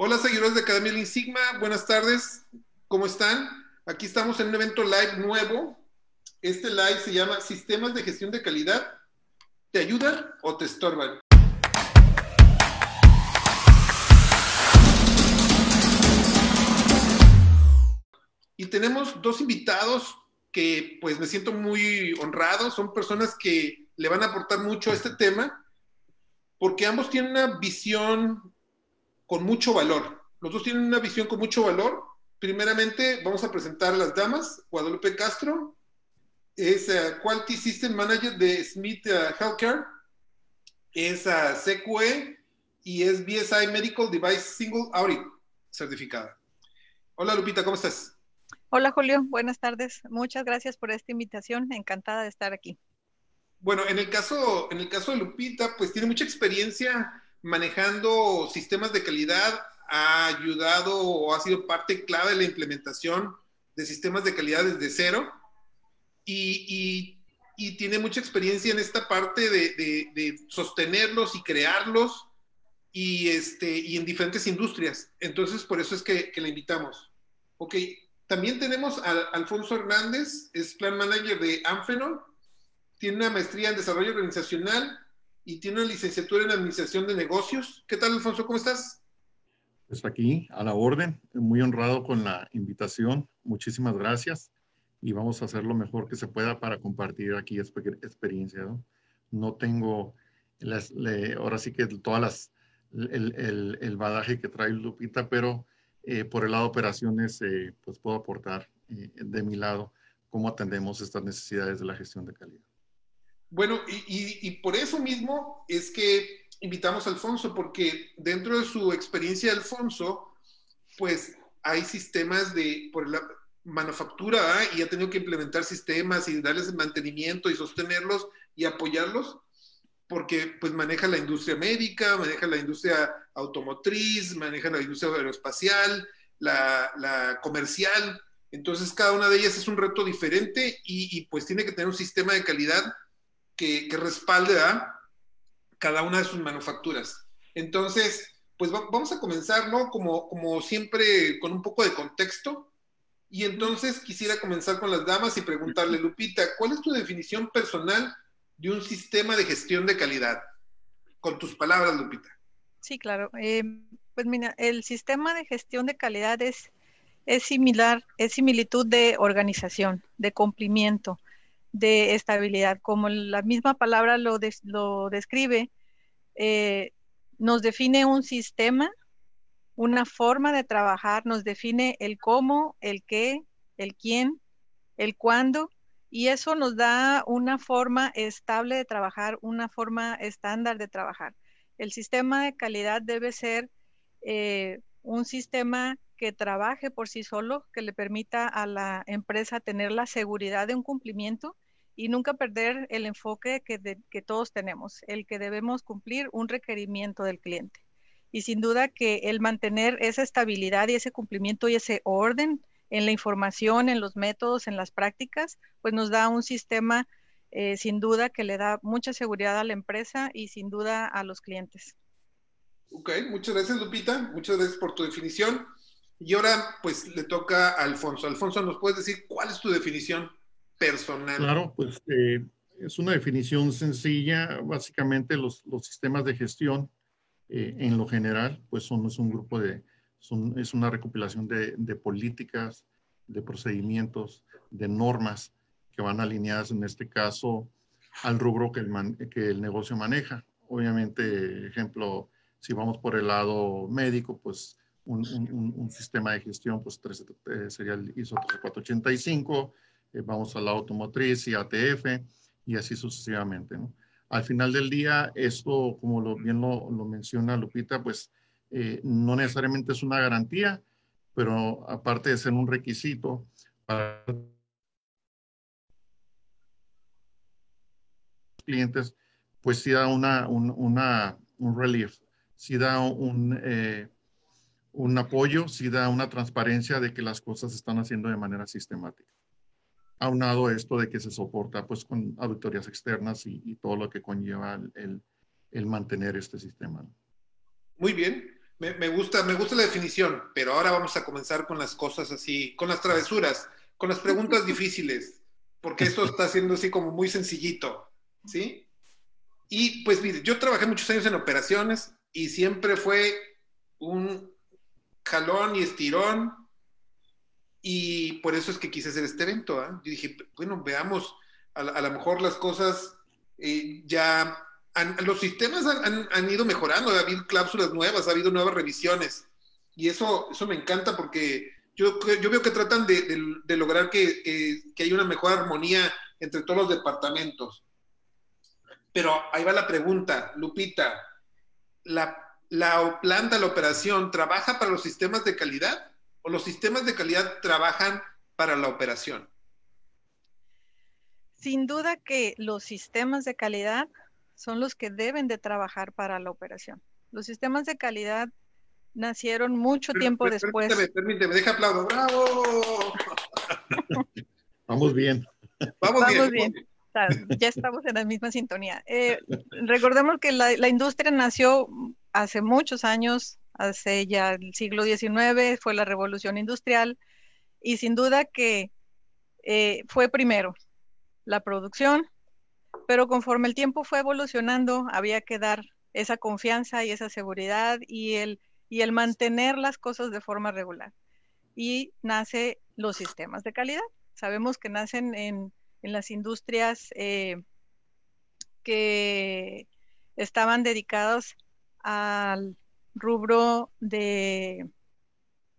Hola seguidores de Academia Lean Sigma, buenas tardes, ¿cómo están? Aquí estamos en un evento live nuevo. Este live se llama Sistemas de Gestión de Calidad. ¿Te ayudan o te estorban? Y tenemos dos invitados que pues me siento muy honrado, son personas que le van a aportar mucho a este tema, porque ambos tienen una visión con mucho valor. Los dos tienen una visión con mucho valor. Primeramente, vamos a presentar a las damas. Guadalupe Castro es uh, Quality System Manager de Smith uh, Healthcare. Es uh, CQE y es BSI Medical Device Single Audit certificada. Hola Lupita, ¿cómo estás? Hola Julio, buenas tardes. Muchas gracias por esta invitación. Encantada de estar aquí. Bueno, en el caso, en el caso de Lupita, pues tiene mucha experiencia manejando sistemas de calidad ha ayudado o ha sido parte clave de la implementación de sistemas de calidad desde cero y, tiene mucha experiencia en esta parte de, sostenerlos y crearlos y, este, y en diferentes industrias. Entonces, por eso es que, que la invitamos. Ok, también tenemos a Alfonso Hernández, es Plan Manager de Amfenol, tiene una maestría en Desarrollo Organizacional y tiene una licenciatura en Administración de Negocios. ¿Qué tal, Alfonso? ¿Cómo estás? Pues aquí, a la orden, muy honrado con la invitación. Muchísimas gracias y vamos a hacer lo mejor que se pueda para compartir aquí experiencia. No, tengo, las, ahora sí que todas las, el, el, el, badaje que trae Lupita, pero eh, por el lado de operaciones, eh, pues puedo aportar eh, de mi lado cómo atendemos estas necesidades de la gestión de calidad. Bueno, y, por eso mismo es que invitamos a Alfonso, porque dentro de su experiencia, Alfonso, pues hay sistemas de, por la manufactura, y ha tenido que implementar sistemas y darles mantenimiento y sostenerlos y apoyarlos, porque pues maneja la industria médica, maneja la industria automotriz, maneja la industria aeroespacial, la, la comercial. Entonces, cada una de ellas es un reto diferente y, y pues tiene que tener un sistema de calidad que, respalde a cada una de sus manufacturas. Entonces, pues vamos a comenzar, ¿no? Como, como siempre, con un poco de contexto. Y entonces quisiera comenzar con las damas y preguntarle, Lupita, ¿cuál es tu definición personal de un sistema de gestión de calidad? Con tus palabras, Lupita. Sí, claro. Eh, pues mira, el sistema de gestión de calidad es, es similar, es similitud de organización, de cumplimiento de estabilidad. Como la misma palabra lo, lo describe, eh, nos define un sistema, una forma de trabajar, nos define el cómo, el qué, el quién, el cuándo, y eso nos da una forma estable de trabajar, una forma estándar de trabajar. El sistema de calidad debe ser eh, un sistema que trabaje por sí solo, que le permita a la empresa tener la seguridad de un cumplimiento y nunca perder el enfoque que, que todos tenemos, el que debemos cumplir un requerimiento del cliente. Y sin duda que el mantener esa estabilidad y ese cumplimiento y ese orden en la información, en los métodos, en las prácticas, pues nos da un sistema eh, sin duda que le da mucha seguridad a la empresa y sin duda a los clientes. Ok, muchas gracias Lupita, muchas gracias por tu definición. Y ahora pues le toca a Alfonso. Alfonso, ¿nos puedes decir cuál es tu definición personal? Claro, pues eh, es una definición sencilla. Básicamente los, los sistemas de gestión eh, en lo general pues son es un grupo de, son, es una recopilación de, de políticas, de procedimientos, de normas que van alineadas en este caso al rubro que el, que el negocio maneja. Obviamente, ejemplo, si vamos por el lado médico, pues un, sistema de gestión, pues eh, sería el ISO 3485, eh, vamos a la automotriz y ATF y así sucesivamente. ¿no? Al final del día, esto, como lo, bien lo, menciona Lupita, pues eh, no necesariamente es una garantía, pero aparte de ser un requisito para clientes, pues sí da una, un, una, un relief, sí da un, un apoyo, sí da una transparencia de que las cosas se están haciendo de manera sistemática. Aunado esto de que se soporta pues con auditorías externas y, todo lo que conlleva el, el, mantener este sistema. Muy bien. Me, gusta, me gusta la definición, pero ahora vamos a comenzar con las cosas así, con las travesuras, con las preguntas difíciles, porque esto está siendo así como muy sencillito, ¿sí? Y pues mire, yo trabajé muchos años en operaciones y siempre fue un jalón y estirón y por eso es que quise hacer este evento. ¿ah? Yo dije, bueno, veamos, a, lo mejor las cosas eh, ya, los sistemas han, ido mejorando, ha habido cláusulas nuevas, ha habido nuevas revisiones. Y eso, eso me encanta porque yo, yo veo que tratan de, lograr que, que, haya una mejor armonía entre todos los departamentos. Pero ahí va la pregunta, Lupita. ¿La, la planta, la operación, trabaja para los sistemas de calidad? o los sistemas de calidad trabajan para la operación? Sin duda que los sistemas de calidad son los que deben de trabajar para la operación. Los sistemas de calidad nacieron mucho tiempo después. Permíteme, permíteme, deja aplaudo. ¡Bravo! Vamos bien. Vamos, bien. Ya estamos en la misma sintonía. Eh, recordemos que la, la industria nació hace muchos años hace ya el siglo XIX, fue la revolución industrial y sin duda que eh, fue primero la producción, pero conforme el tiempo fue evolucionando, había que dar esa confianza y esa seguridad y el, y el mantener las cosas de forma regular. Y nace los sistemas de calidad. Sabemos que nacen en, las industrias eh, que estaban dedicadas al rubro de,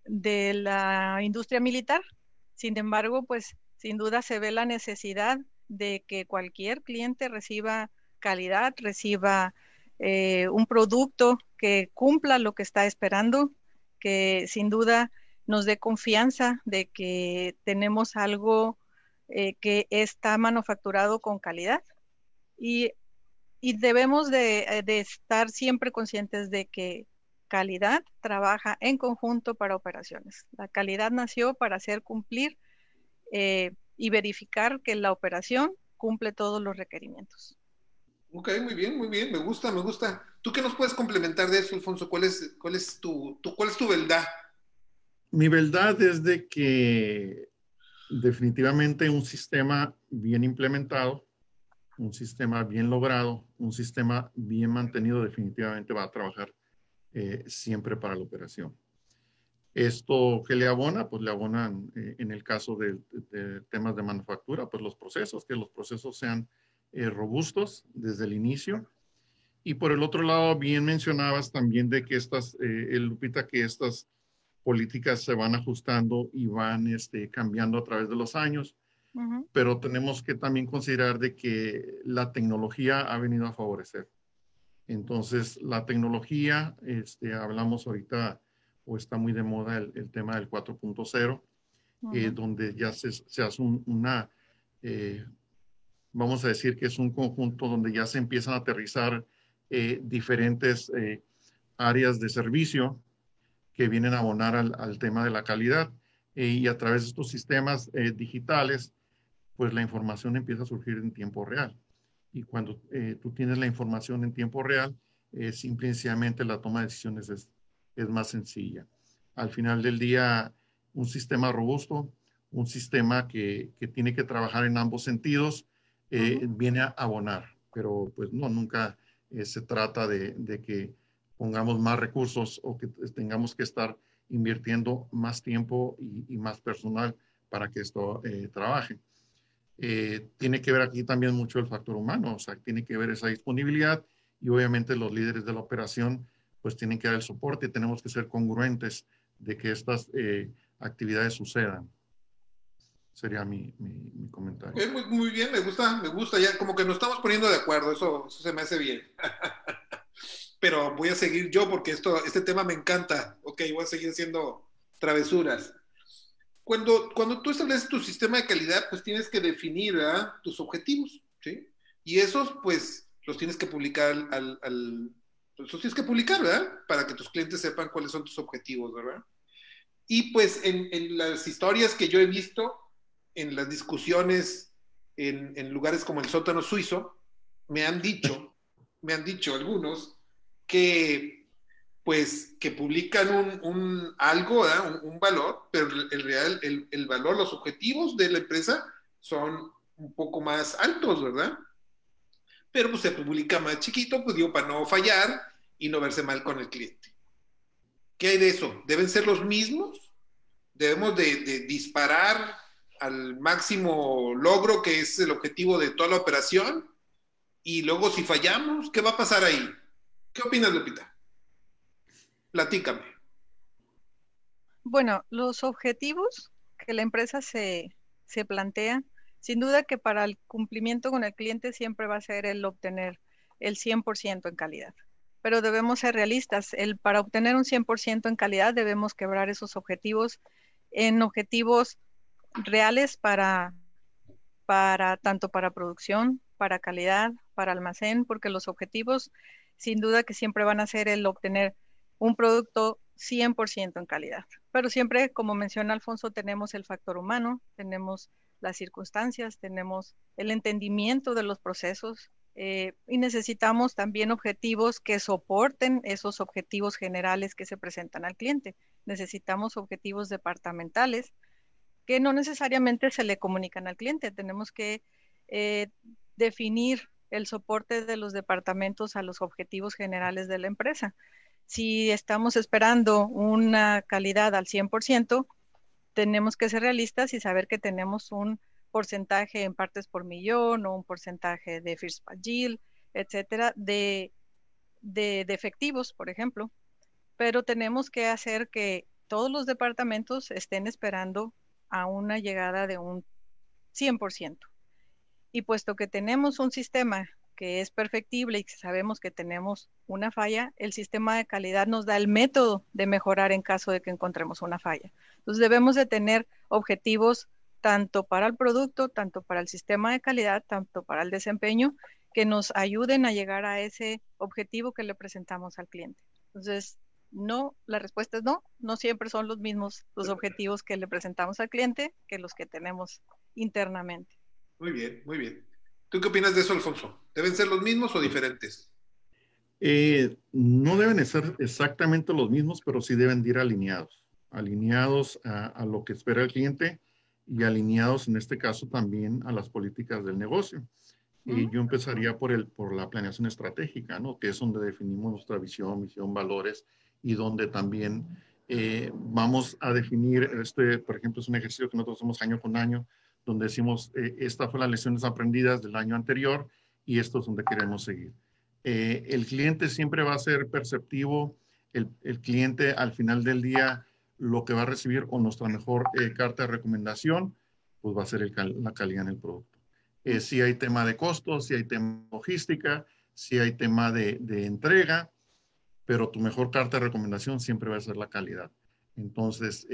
de la industria militar. Sin embargo, pues sin duda se ve la necesidad de que cualquier cliente reciba calidad, reciba eh, un producto que cumpla lo que está esperando, que sin duda nos dé confianza de que tenemos algo eh, que está manufacturado con calidad. Y, debemos de, de, estar siempre conscientes de que calidad trabaja en conjunto para operaciones. La calidad nació para hacer cumplir eh, y verificar que la operación cumple todos los requerimientos. Ok, muy bien, muy bien, me gusta, me gusta. ¿Tú qué nos puedes complementar de eso, Alfonso? ¿Cuál es, cuál es, tu, cuál es tu verdad? Mi verdad es de que definitivamente un sistema bien implementado, un sistema bien logrado, un sistema bien mantenido definitivamente va a trabajar eh, siempre para la operación. Esto que le abona, pues le abonan eh, en el caso de, temas de manufactura, pues los procesos, que los procesos sean eh, robustos desde el inicio. Y por el otro lado, bien mencionabas también de que estas, Lupita, que estas políticas se van ajustando y van este, cambiando a través de los años. Pero tenemos que también considerar de que la tecnología ha venido a favorecer. Entonces, la tecnología, este, hablamos ahorita, o está muy de moda el, tema del 4.0, eh, donde ya se, hace una, eh, vamos a decir que es un conjunto donde ya se empiezan a aterrizar eh, diferentes áreas de servicio que vienen a abonar al, tema de la calidad. y a través de estos sistemas digitales, pues la información empieza a surgir en tiempo real y cuando eh, tú tienes la información en tiempo real, eh, simplemente la toma de decisiones es, es, más sencilla. Al final del día, un sistema robusto, un sistema que, que tiene que trabajar en ambos sentidos, eh, viene a abonar, pero pues no, nunca eh, se trata de, de, que pongamos más recursos o que tengamos que estar invirtiendo más tiempo y, y más personal para que esto trabaje. Eh, tiene que ver aquí también mucho el factor humano, o sea, tiene que ver esa disponibilidad y obviamente los líderes de la operación pues tienen que dar el soporte tenemos que ser congruentes de que estas eh, actividades sucedan. Sería mi, mi, comentario. muy, muy, bien, me gusta, me gusta, ya como que nos estamos poniendo de acuerdo, eso, eso se me hace bien. Pero voy a seguir yo porque esto, este tema me encanta. Ok, voy a seguir haciendo travesuras cuando, cuando tú estableces tu sistema de calidad, pues tienes que definir tus objetivos, ¿sí? Y esos, pues, los tienes que publicar al, al pues, los tienes que publicar, ¿verdad? Para que tus clientes sepan cuáles son tus objetivos, ¿verdad? Y pues en, en las historias que yo he visto, en las discusiones en, en, lugares como el sótano suizo, me han dicho, me han dicho algunos, que pues que publican un, algo, un, valor, pero el real, el, valor, los objetivos de la empresa son un poco más altos, ¿verdad? Pero pues se publica más chiquito, pues digo, para no fallar y no verse mal con el cliente. ¿Qué hay de eso? ¿Deben ser los mismos? ¿Debemos de disparar al máximo logro que es el objetivo de toda la operación? Y luego si fallamos, ¿qué va a pasar ahí? ¿Qué opinas, Lupita? Platícame. Bueno, los objetivos que la empresa se, se plantea, sin duda que para el cumplimiento con el cliente siempre va a ser el obtener el 100% en calidad. Pero debemos ser realistas. El, para obtener un 100% en calidad debemos quebrar esos objetivos en objetivos reales para, para tanto para producción, para calidad, para almacén, porque los objetivos sin duda que siempre van a ser el obtener un producto 100% en calidad. Pero siempre, como menciona Alfonso, tenemos el factor humano, tenemos las circunstancias, tenemos el entendimiento de los procesos eh, y necesitamos también objetivos que soporten esos objetivos generales que se presentan al cliente. Necesitamos objetivos departamentales que no necesariamente se le comunican al cliente. Tenemos que eh, definir el soporte de los departamentos a los objetivos generales de la empresa. Si estamos esperando una calidad al 100%, tenemos que ser realistas y saber que tenemos un porcentaje en partes por millón o un porcentaje de first etcétera, de, de, de efectivos, por ejemplo. Pero tenemos que hacer que todos los departamentos estén esperando a una llegada de un 100%. Y puesto que tenemos un sistema que es perfectible y que sabemos que tenemos una falla, el sistema de calidad nos da el método de mejorar en caso de que encontremos una falla. Entonces debemos de tener objetivos tanto para el producto, tanto para el sistema de calidad, tanto para el desempeño, que nos ayuden a llegar a ese objetivo que le presentamos al cliente. Entonces, no, la respuesta es no, no siempre son los mismos los objetivos que le presentamos al cliente que los que tenemos internamente. Muy bien, muy bien. ¿Tú qué opinas de eso, Alfonso? ¿Deben ser los mismos o diferentes? Eh, no deben ser exactamente los mismos, pero sí deben ir alineados, alineados a, lo que espera el cliente y alineados en este caso también a las políticas del negocio. Y yo empezaría por, el, por la planeación estratégica, ¿no? que es donde definimos nuestra visión, misión, valores y donde también eh, vamos a definir, este, por ejemplo, es un ejercicio que nosotros hacemos año con año, donde decimos, eh, estas fueron las lecciones aprendidas del año anterior y esto es donde queremos seguir. Eh, el cliente siempre va a ser perceptivo, el, el, cliente al final del día lo que va a recibir o nuestra mejor eh, carta de recomendación, pues va a ser la calidad en el producto. si hay tema de costos, si hay tema logística, si hay tema de, de entrega, pero tu mejor carta de recomendación siempre va a ser la calidad. Entonces,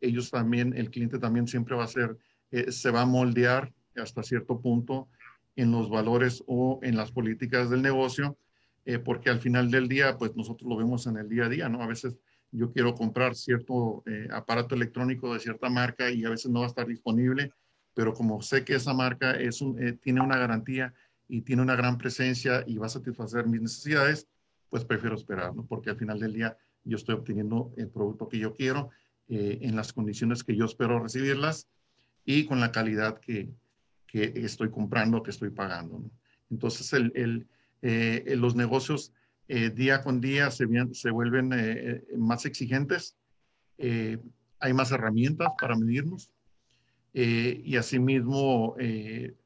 ellos también, el cliente también siempre va a ser eh, se va a moldear hasta cierto punto en los valores o en las políticas del negocio, eh, porque al final del día, pues nosotros lo vemos en el día a día, ¿no? A veces yo quiero comprar cierto eh, aparato electrónico de cierta marca y a veces no va a estar disponible, pero como sé que esa marca es tiene una garantía y tiene una gran presencia y va a satisfacer mis necesidades, pues prefiero esperar, ¿no? Porque al final del día yo estoy obteniendo el producto que yo quiero en las condiciones que yo espero recibirlas y con la calidad que, que estoy comprando, que estoy pagando. Entonces, el, el, eh, los negocios eh, día con día se, se vuelven eh, más exigentes, hay más herramientas para medirnos y asimismo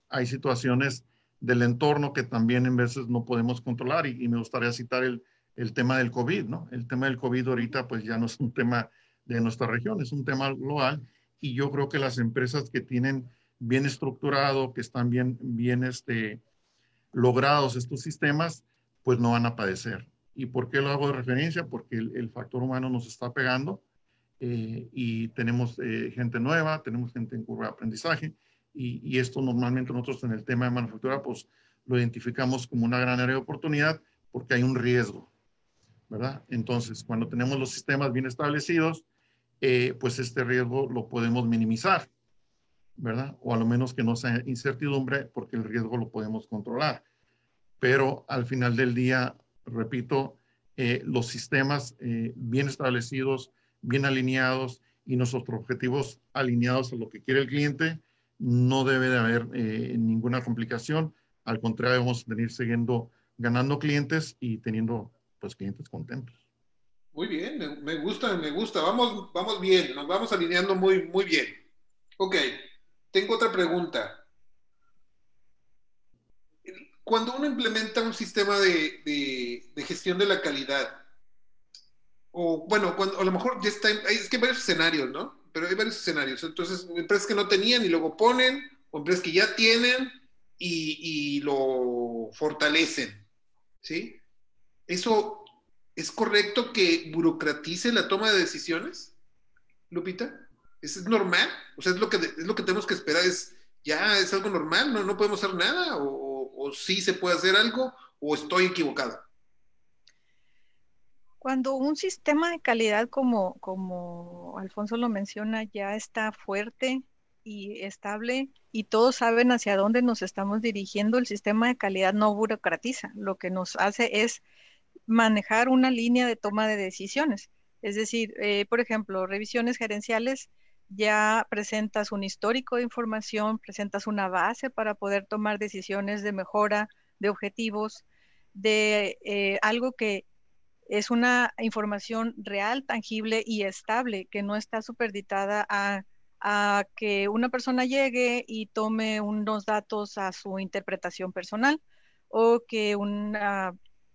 hay situaciones del entorno que también en veces no podemos controlar y, y me gustaría citar el, el, tema del COVID, ¿no? El tema del COVID ahorita pues ya no es un tema de nuestra región, es un tema global y yo creo que las empresas que tienen bien estructurado, que están bien, bien este, logrados estos sistemas, pues no van a padecer. ¿Y por qué lo hago de referencia? Porque el, factor humano nos está pegando eh, y tenemos eh, gente nueva, tenemos gente en curva de aprendizaje y, y, esto normalmente nosotros en el tema de manufactura pues lo identificamos como una gran área de oportunidad porque hay un riesgo, ¿verdad? Entonces, cuando tenemos los sistemas bien establecidos, eh, pues este riesgo lo podemos minimizar, ¿verdad? O a lo menos que no sea incertidumbre porque el riesgo lo podemos controlar. Pero al final del día, repito, eh, los sistemas eh, bien establecidos, bien alineados y nuestros objetivos alineados a lo que quiere el cliente, no debe de haber ninguna complicación. Al contrario, vamos a venir siguiendo ganando clientes y teniendo pues clientes contentos. Muy bien, me gusta, me gusta. Vamos, vamos bien, nos vamos alineando muy, muy bien. Ok, tengo otra pregunta. Cuando uno implementa un sistema de, gestión de la calidad, o bueno, cuando, a lo mejor ya está, es que hay varios escenarios, ¿no? Pero hay varios escenarios. Entonces, empresas que no tenían y luego ponen, o empresas que ya tienen y, y lo fortalecen, ¿sí? ¿Eso es correcto que burocratice la toma de decisiones, Lupita? ¿Es, normal? O sea, es lo, que, es lo que tenemos que esperar, es ya es algo normal, no, no podemos hacer nada, o, o sí se puede hacer algo o estoy equivocado? Cuando un sistema de calidad como, como Alfonso lo menciona ya está fuerte y estable y todos saben hacia dónde nos estamos dirigiendo, el sistema de calidad no burocratiza. Lo que nos hace es manejar una línea de toma de decisiones. Es decir, eh, por ejemplo, revisiones gerenciales ya presentas un histórico de información, presentas una base para poder tomar decisiones de mejora de objetivos, de eh, algo que es una información real, tangible y estable, que no está superditada a, a que una persona llegue y tome unos datos a su interpretación personal o que un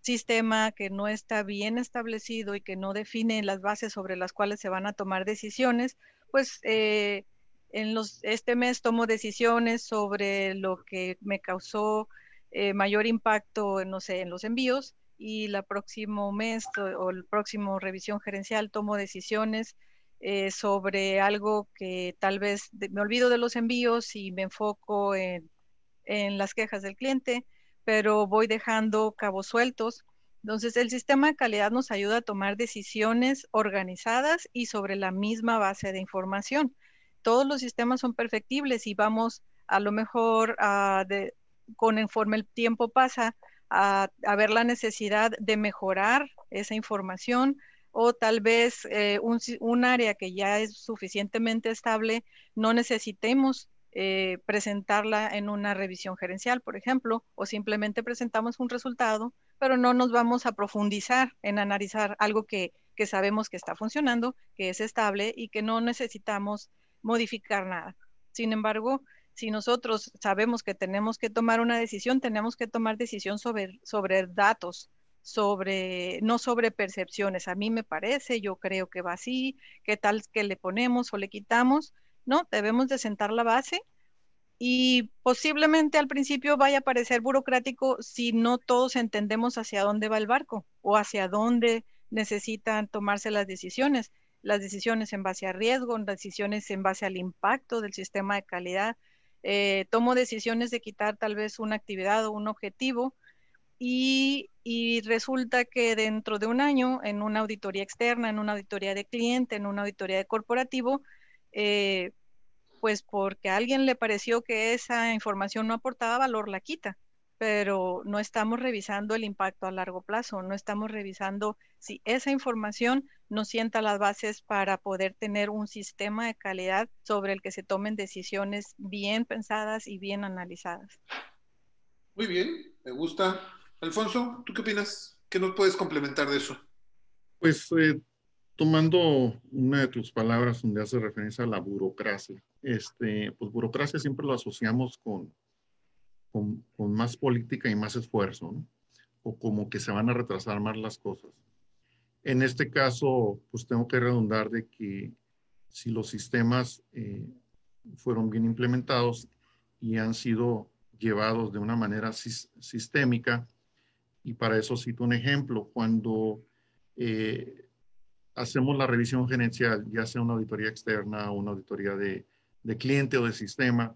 sistema que no está bien establecido y que no define las bases sobre las cuales se van a tomar decisiones, pues eh, en los, este mes tomo decisiones sobre lo que me causó eh, mayor impacto, no sé, en los envíos y la próximo mes o el próximo revisión gerencial tomo decisiones eh, sobre algo que tal vez me olvido de los envíos y me enfoco en, en las quejas del cliente, pero voy dejando cabos sueltos entonces, el sistema de calidad nos ayuda a tomar decisiones organizadas y sobre la misma base de información. Todos los sistemas son perfectibles y vamos a lo mejor a de, conforme el tiempo pasa a, ver la necesidad de mejorar esa información o tal vez eh, un, un, área que ya es suficientemente estable no necesitemos eh, presentarla en una revisión gerencial, por ejemplo, o simplemente presentamos un resultado pero no nos vamos a profundizar en analizar algo que, sabemos que está funcionando, que es estable y que no necesitamos modificar nada. Sin embargo, si nosotros sabemos que tenemos que tomar una decisión, tenemos que tomar decisión sobre, sobre datos, sobre, no sobre percepciones. A mí me parece, yo creo que va así, qué tal que le ponemos o le quitamos. No, debemos de sentar la base y posiblemente al principio vaya a parecer burocrático si no todos entendemos hacia dónde va el barco o hacia dónde necesitan tomarse las decisiones. Las decisiones en base a riesgo, las decisiones en base al impacto del sistema de calidad. Eh, tomo decisiones de quitar tal vez una actividad o un objetivo y, resulta que dentro de un año, en una auditoría externa, en una auditoría de cliente, en una auditoría de corporativo, eh, pues porque a alguien le pareció que esa información no aportaba valor, la quita, pero no estamos revisando el impacto a largo plazo, no estamos revisando si esa información nos sienta las bases para poder tener un sistema de calidad sobre el que se tomen decisiones bien pensadas y bien analizadas. Muy bien, me gusta. Alfonso, ¿tú qué opinas? ¿Qué nos puedes complementar de eso? Pues eh, tomando una de tus palabras donde hace referencia a la burocracia, este, pues burocracia siempre lo asociamos con, con, más política y más esfuerzo, ¿no? O como que se van a retrasar más las cosas. En este caso, pues tengo que redundar de que si los sistemas eh, fueron bien implementados y han sido llevados de una manera sistémica, y para eso cito un ejemplo, cuando eh, hacemos la revisión gerencial, ya sea una auditoría externa una auditoría de, de cliente o de sistema.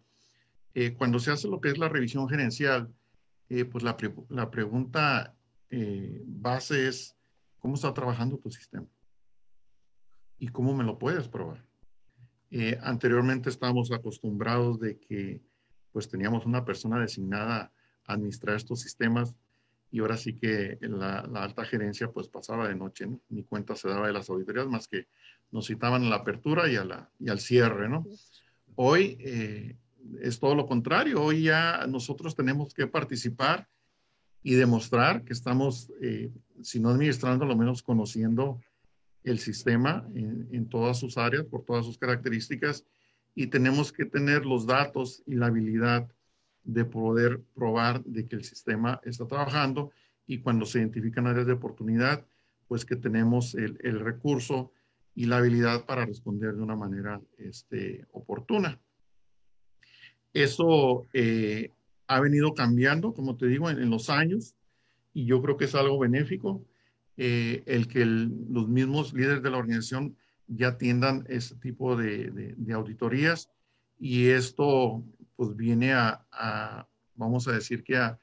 Eh, cuando se hace lo que es la revisión gerencial, eh, pues la, la pregunta eh, base es, ¿cómo está trabajando tu sistema? ¿Y cómo me lo puedes probar? anteriormente estábamos acostumbrados de que pues teníamos una persona designada a administrar estos sistemas y ahora sí que la, alta gerencia pues pasaba de noche, ni cuenta se daba de las auditorías más que nos citaban a la apertura y, a la, y al cierre, ¿no? Hoy eh, es todo lo contrario, hoy ya nosotros tenemos que participar y demostrar que estamos, eh, si no administrando, lo menos conociendo el sistema en, en, todas sus áreas, por todas sus características, y tenemos que tener los datos y la habilidad de poder probar de que el sistema está trabajando y cuando se identifican áreas de oportunidad, pues que tenemos el, el recurso y la habilidad para responder de una manera este, oportuna. Eso eh, ha venido cambiando, como te digo, en, los años y yo creo que es algo benéfico eh, el que los mismos líderes de la organización ya atiendan ese tipo de auditorías y esto pues viene a, vamos a decir que a,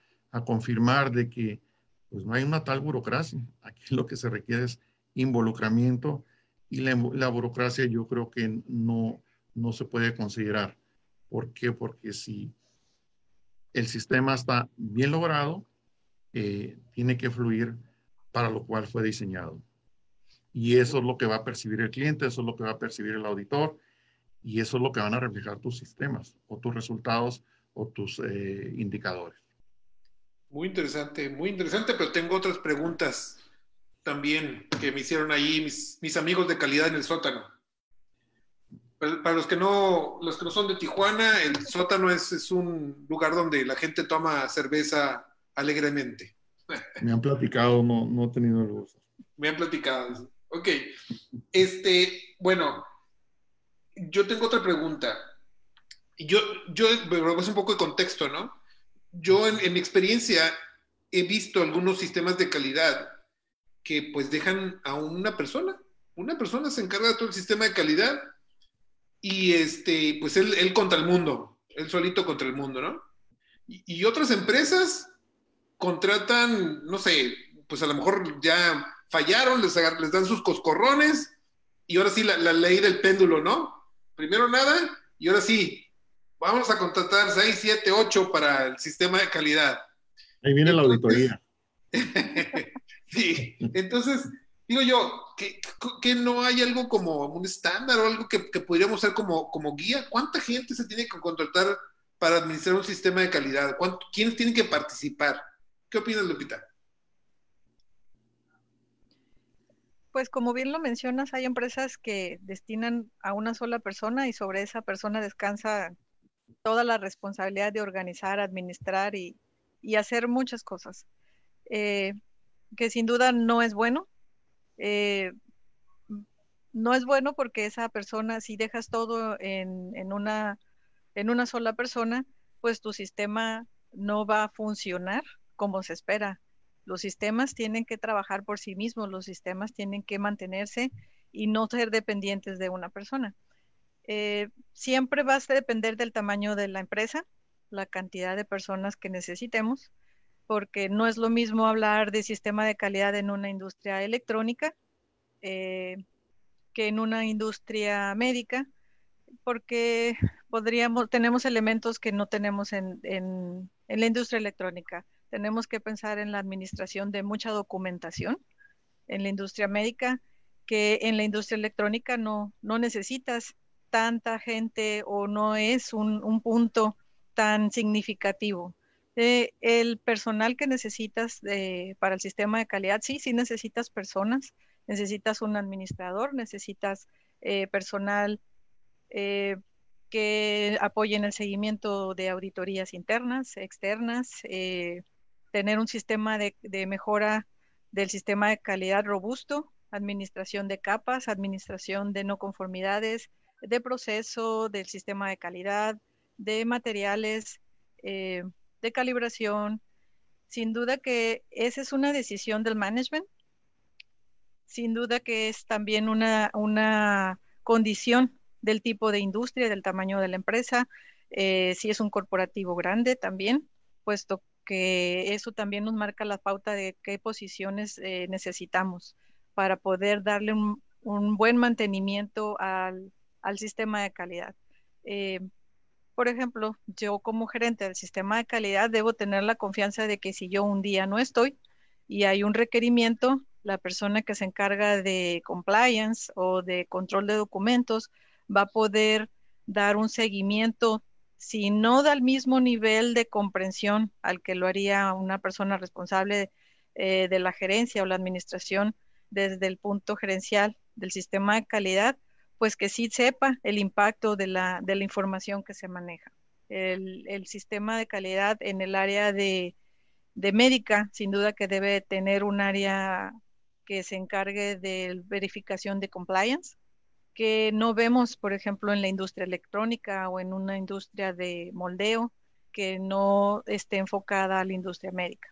confirmar de que pues no hay una tal burocracia. Aquí lo que se requiere es involucramiento y la, burocracia yo creo que no, no se puede considerar. ¿Por qué? Porque si el sistema está bien logrado, eh, tiene que fluir para lo cual fue diseñado. Y eso es lo que va a percibir el cliente, eso es lo que va a percibir el auditor, y eso es lo que van a reflejar tus sistemas o tus resultados o tus eh, indicadores. Muy interesante, muy interesante, pero tengo otras preguntas también que me hicieron ahí mis, mis amigos de calidad en el sótano. Para, los, que no, los que no son de Tijuana, el sótano es, es un lugar donde la gente toma cerveza alegremente. Me han platicado, no, no he tenido el gusto. Me han platicado. Ok. Este, bueno, yo tengo otra pregunta. Yo, yo, es un poco de contexto, ¿no? Yo en, mi experiencia he visto algunos sistemas de calidad que pues dejan a una persona. Una persona se encarga de todo el sistema de calidad y este, pues él, él contra el mundo, él solito contra el mundo, ¿no? Y, otras empresas contratan, no sé, pues a lo mejor ya fallaron, les, dan sus coscorrones y ahora sí la, la ley del péndulo, ¿no? Primero nada, y ahora sí, vamos a contratar 6, 7, 8 para el sistema de calidad. Ahí viene la auditoría. sí, entonces, digo yo, que, no hay algo como un estándar o algo que, que podríamos ser como, como guía. ¿Cuánta gente se tiene que contratar para administrar un sistema de calidad? ¿Quiénes tienen que participar? ¿Qué opinas, Lupita? Pues como bien lo mencionas, hay empresas que destinan a una sola persona y sobre esa persona descansa toda la responsabilidad de organizar, administrar y, hacer muchas cosas, eh, que sin duda no es bueno. Eh, no es bueno porque esa persona, si dejas todo en, en, una, en una sola persona, pues tu sistema no va a funcionar como se espera. Los sistemas tienen que trabajar por sí mismos, los sistemas tienen que mantenerse y no ser dependientes de una persona. Eh, siempre va a depender del tamaño de la empresa, la cantidad de personas que necesitemos, porque no es lo mismo hablar de sistema de calidad en una industria electrónica eh, que en una industria médica, porque tenemos elementos que no tenemos en la industria electrónica tenemos que pensar en la administración de mucha documentación en la industria médica, que en la industria electrónica no, no necesitas tanta gente o no es un, punto tan significativo. Eh, el personal que necesitas para el sistema de calidad, sí, sí necesitas personas, necesitas un administrador, necesitas eh, personal eh, que apoye en el seguimiento de auditorías internas, externas, tener un sistema de, mejora del sistema de calidad robusto, administración de capas, administración de no conformidades, de proceso, del sistema de calidad, de materiales, eh, de calibración. Sin duda que esa es una decisión del management. Sin duda que es también una, una condición del tipo de industria, del tamaño de la empresa, eh, si es un corporativo grande también, puesto que eso también nos marca la pauta de qué posiciones eh, necesitamos para poder darle un, buen mantenimiento al, sistema de calidad. Eh, por ejemplo, yo como gerente del sistema de calidad debo tener la confianza de que si yo un día no estoy y hay un requerimiento, la persona que se encarga de compliance o de control de documentos va a poder dar un seguimiento, si no da el mismo nivel de comprensión al que lo haría una persona responsable eh, de la gerencia o la administración desde el punto gerencial del sistema de calidad, pues que sí sepa el impacto de la, de la información que se maneja. El, sistema de calidad en el área de médica, sin duda que debe tener un área que se encargue de verificación de compliance, que no vemos, por ejemplo, en la industria electrónica o en una industria de moldeo que no esté enfocada a la industria médica.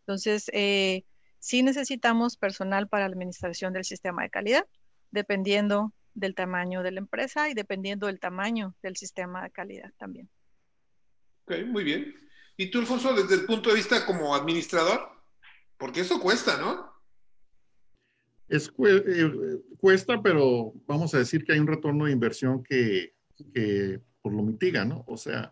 Entonces, eh, sí necesitamos personal para la administración del sistema de calidad, dependiendo del tamaño de la empresa y dependiendo del tamaño del sistema de calidad también. Ok, muy bien. ¿Y tú, Alfonso, desde el punto de vista como administrador? Porque eso cuesta, ¿no? Es, eh, cuesta, pero vamos a decir que hay un retorno de inversión que, que por lo mitiga, ¿no? O sea,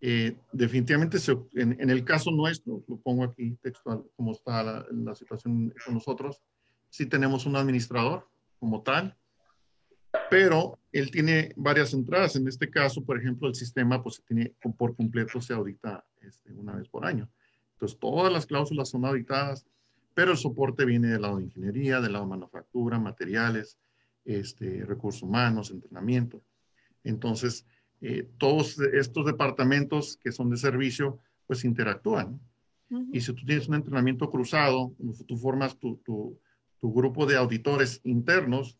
eh, definitivamente en, el caso nuestro, lo pongo aquí textual, como está la, la situación con nosotros, sí tenemos un administrador como tal, pero él tiene varias entradas. En este caso, por ejemplo, el sistema pues tiene por completo se audita este, una vez por año. Entonces, todas las cláusulas son auditadas, pero el soporte viene del lado de ingeniería, del lado de manufactura, materiales, este, recursos humanos, entrenamiento. Entonces, eh, todos estos departamentos que son de servicio, pues interactúan. Y si tú tienes un entrenamiento cruzado, tú formas tu, tu, tu grupo de auditores internos,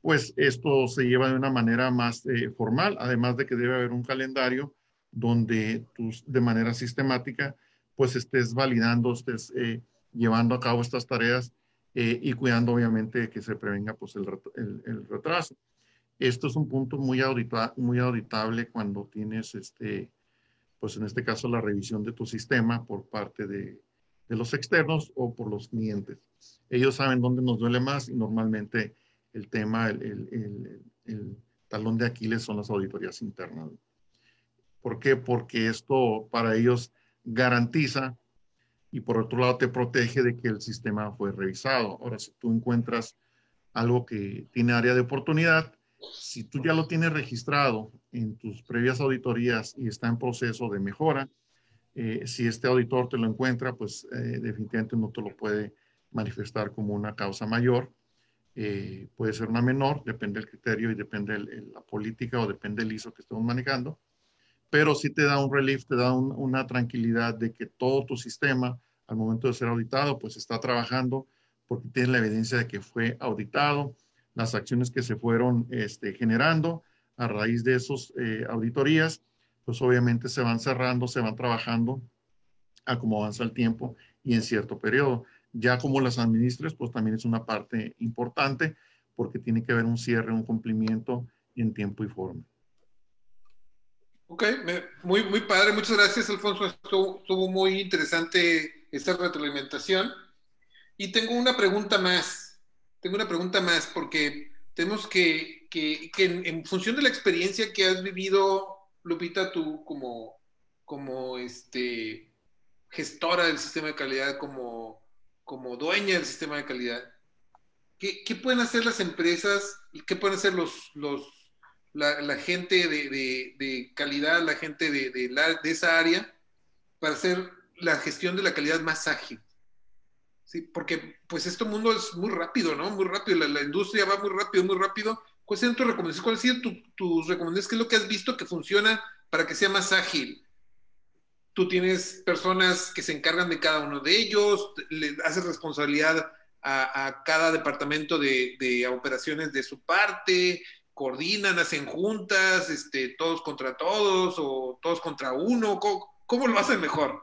pues esto se lleva de una manera más eh, formal, además de que debe haber un calendario donde tú de manera sistemática pues estés validando, estés eh, llevando a cabo estas tareas eh, y cuidando obviamente que se prevenga pues el, el, retraso. Esto es un punto muy, audita, muy auditable cuando tienes este, pues en este caso la revisión de tu sistema por parte de, de los externos o por los clientes. Ellos saben dónde nos duele más y normalmente el tema, el, talón de Aquiles son las auditorías internas. ¿Por qué? Porque esto para ellos garantiza y por otro lado te protege de que el sistema fue revisado. Ahora, si tú encuentras algo que tiene área de oportunidad, si tú ya lo tienes registrado en tus previas auditorías y está en proceso de mejora, eh, si este auditor te lo encuentra, pues eh, definitivamente no te lo puede manifestar como una causa mayor eh, puede ser una menor, depende del criterio y depende de la política o depende del ISO que estemos manejando, pero sí te da un relief, te da una tranquilidad de que todo tu sistema al momento de ser auditado, pues está trabajando porque tienes la evidencia de que fue auditado, las acciones que se fueron este, generando a raíz de esas eh, auditorías, pues obviamente se van cerrando, se van trabajando a cómo avanza el tiempo y en cierto periodo. Ya como las administres, pues también es una parte importante porque tiene que haber un cierre, un cumplimiento en tiempo y forma. Ok, muy, muy padre. Muchas gracias, Alfonso. Estuvo, muy interesante esta retroalimentación. Y tengo una pregunta más. Tengo una pregunta más porque tenemos que, que, en, en, función de la experiencia que has vivido, Lupita, tú como, como este, gestora del sistema de calidad, como como dueña del sistema de calidad, ¿qué, pueden hacer las empresas y qué pueden hacer los, los, la, gente de, calidad, la gente de, de, esa área para hacer la gestión de la calidad más ágil? Sí, porque pues este mundo es muy rápido, ¿no? Muy rápido, la, industria va muy rápido, muy rápido. ¿Cuáles son tus recomendaciones? ¿Cuáles son tus recomendaciones? ¿Qué es lo que has visto que funciona para que sea más ágil? tú tienes personas que se encargan de cada uno de ellos, le haces responsabilidad a, cada departamento de, operaciones de su parte, coordinan, hacen juntas, este, todos contra todos o todos contra uno. ¿Cómo, lo hacen mejor?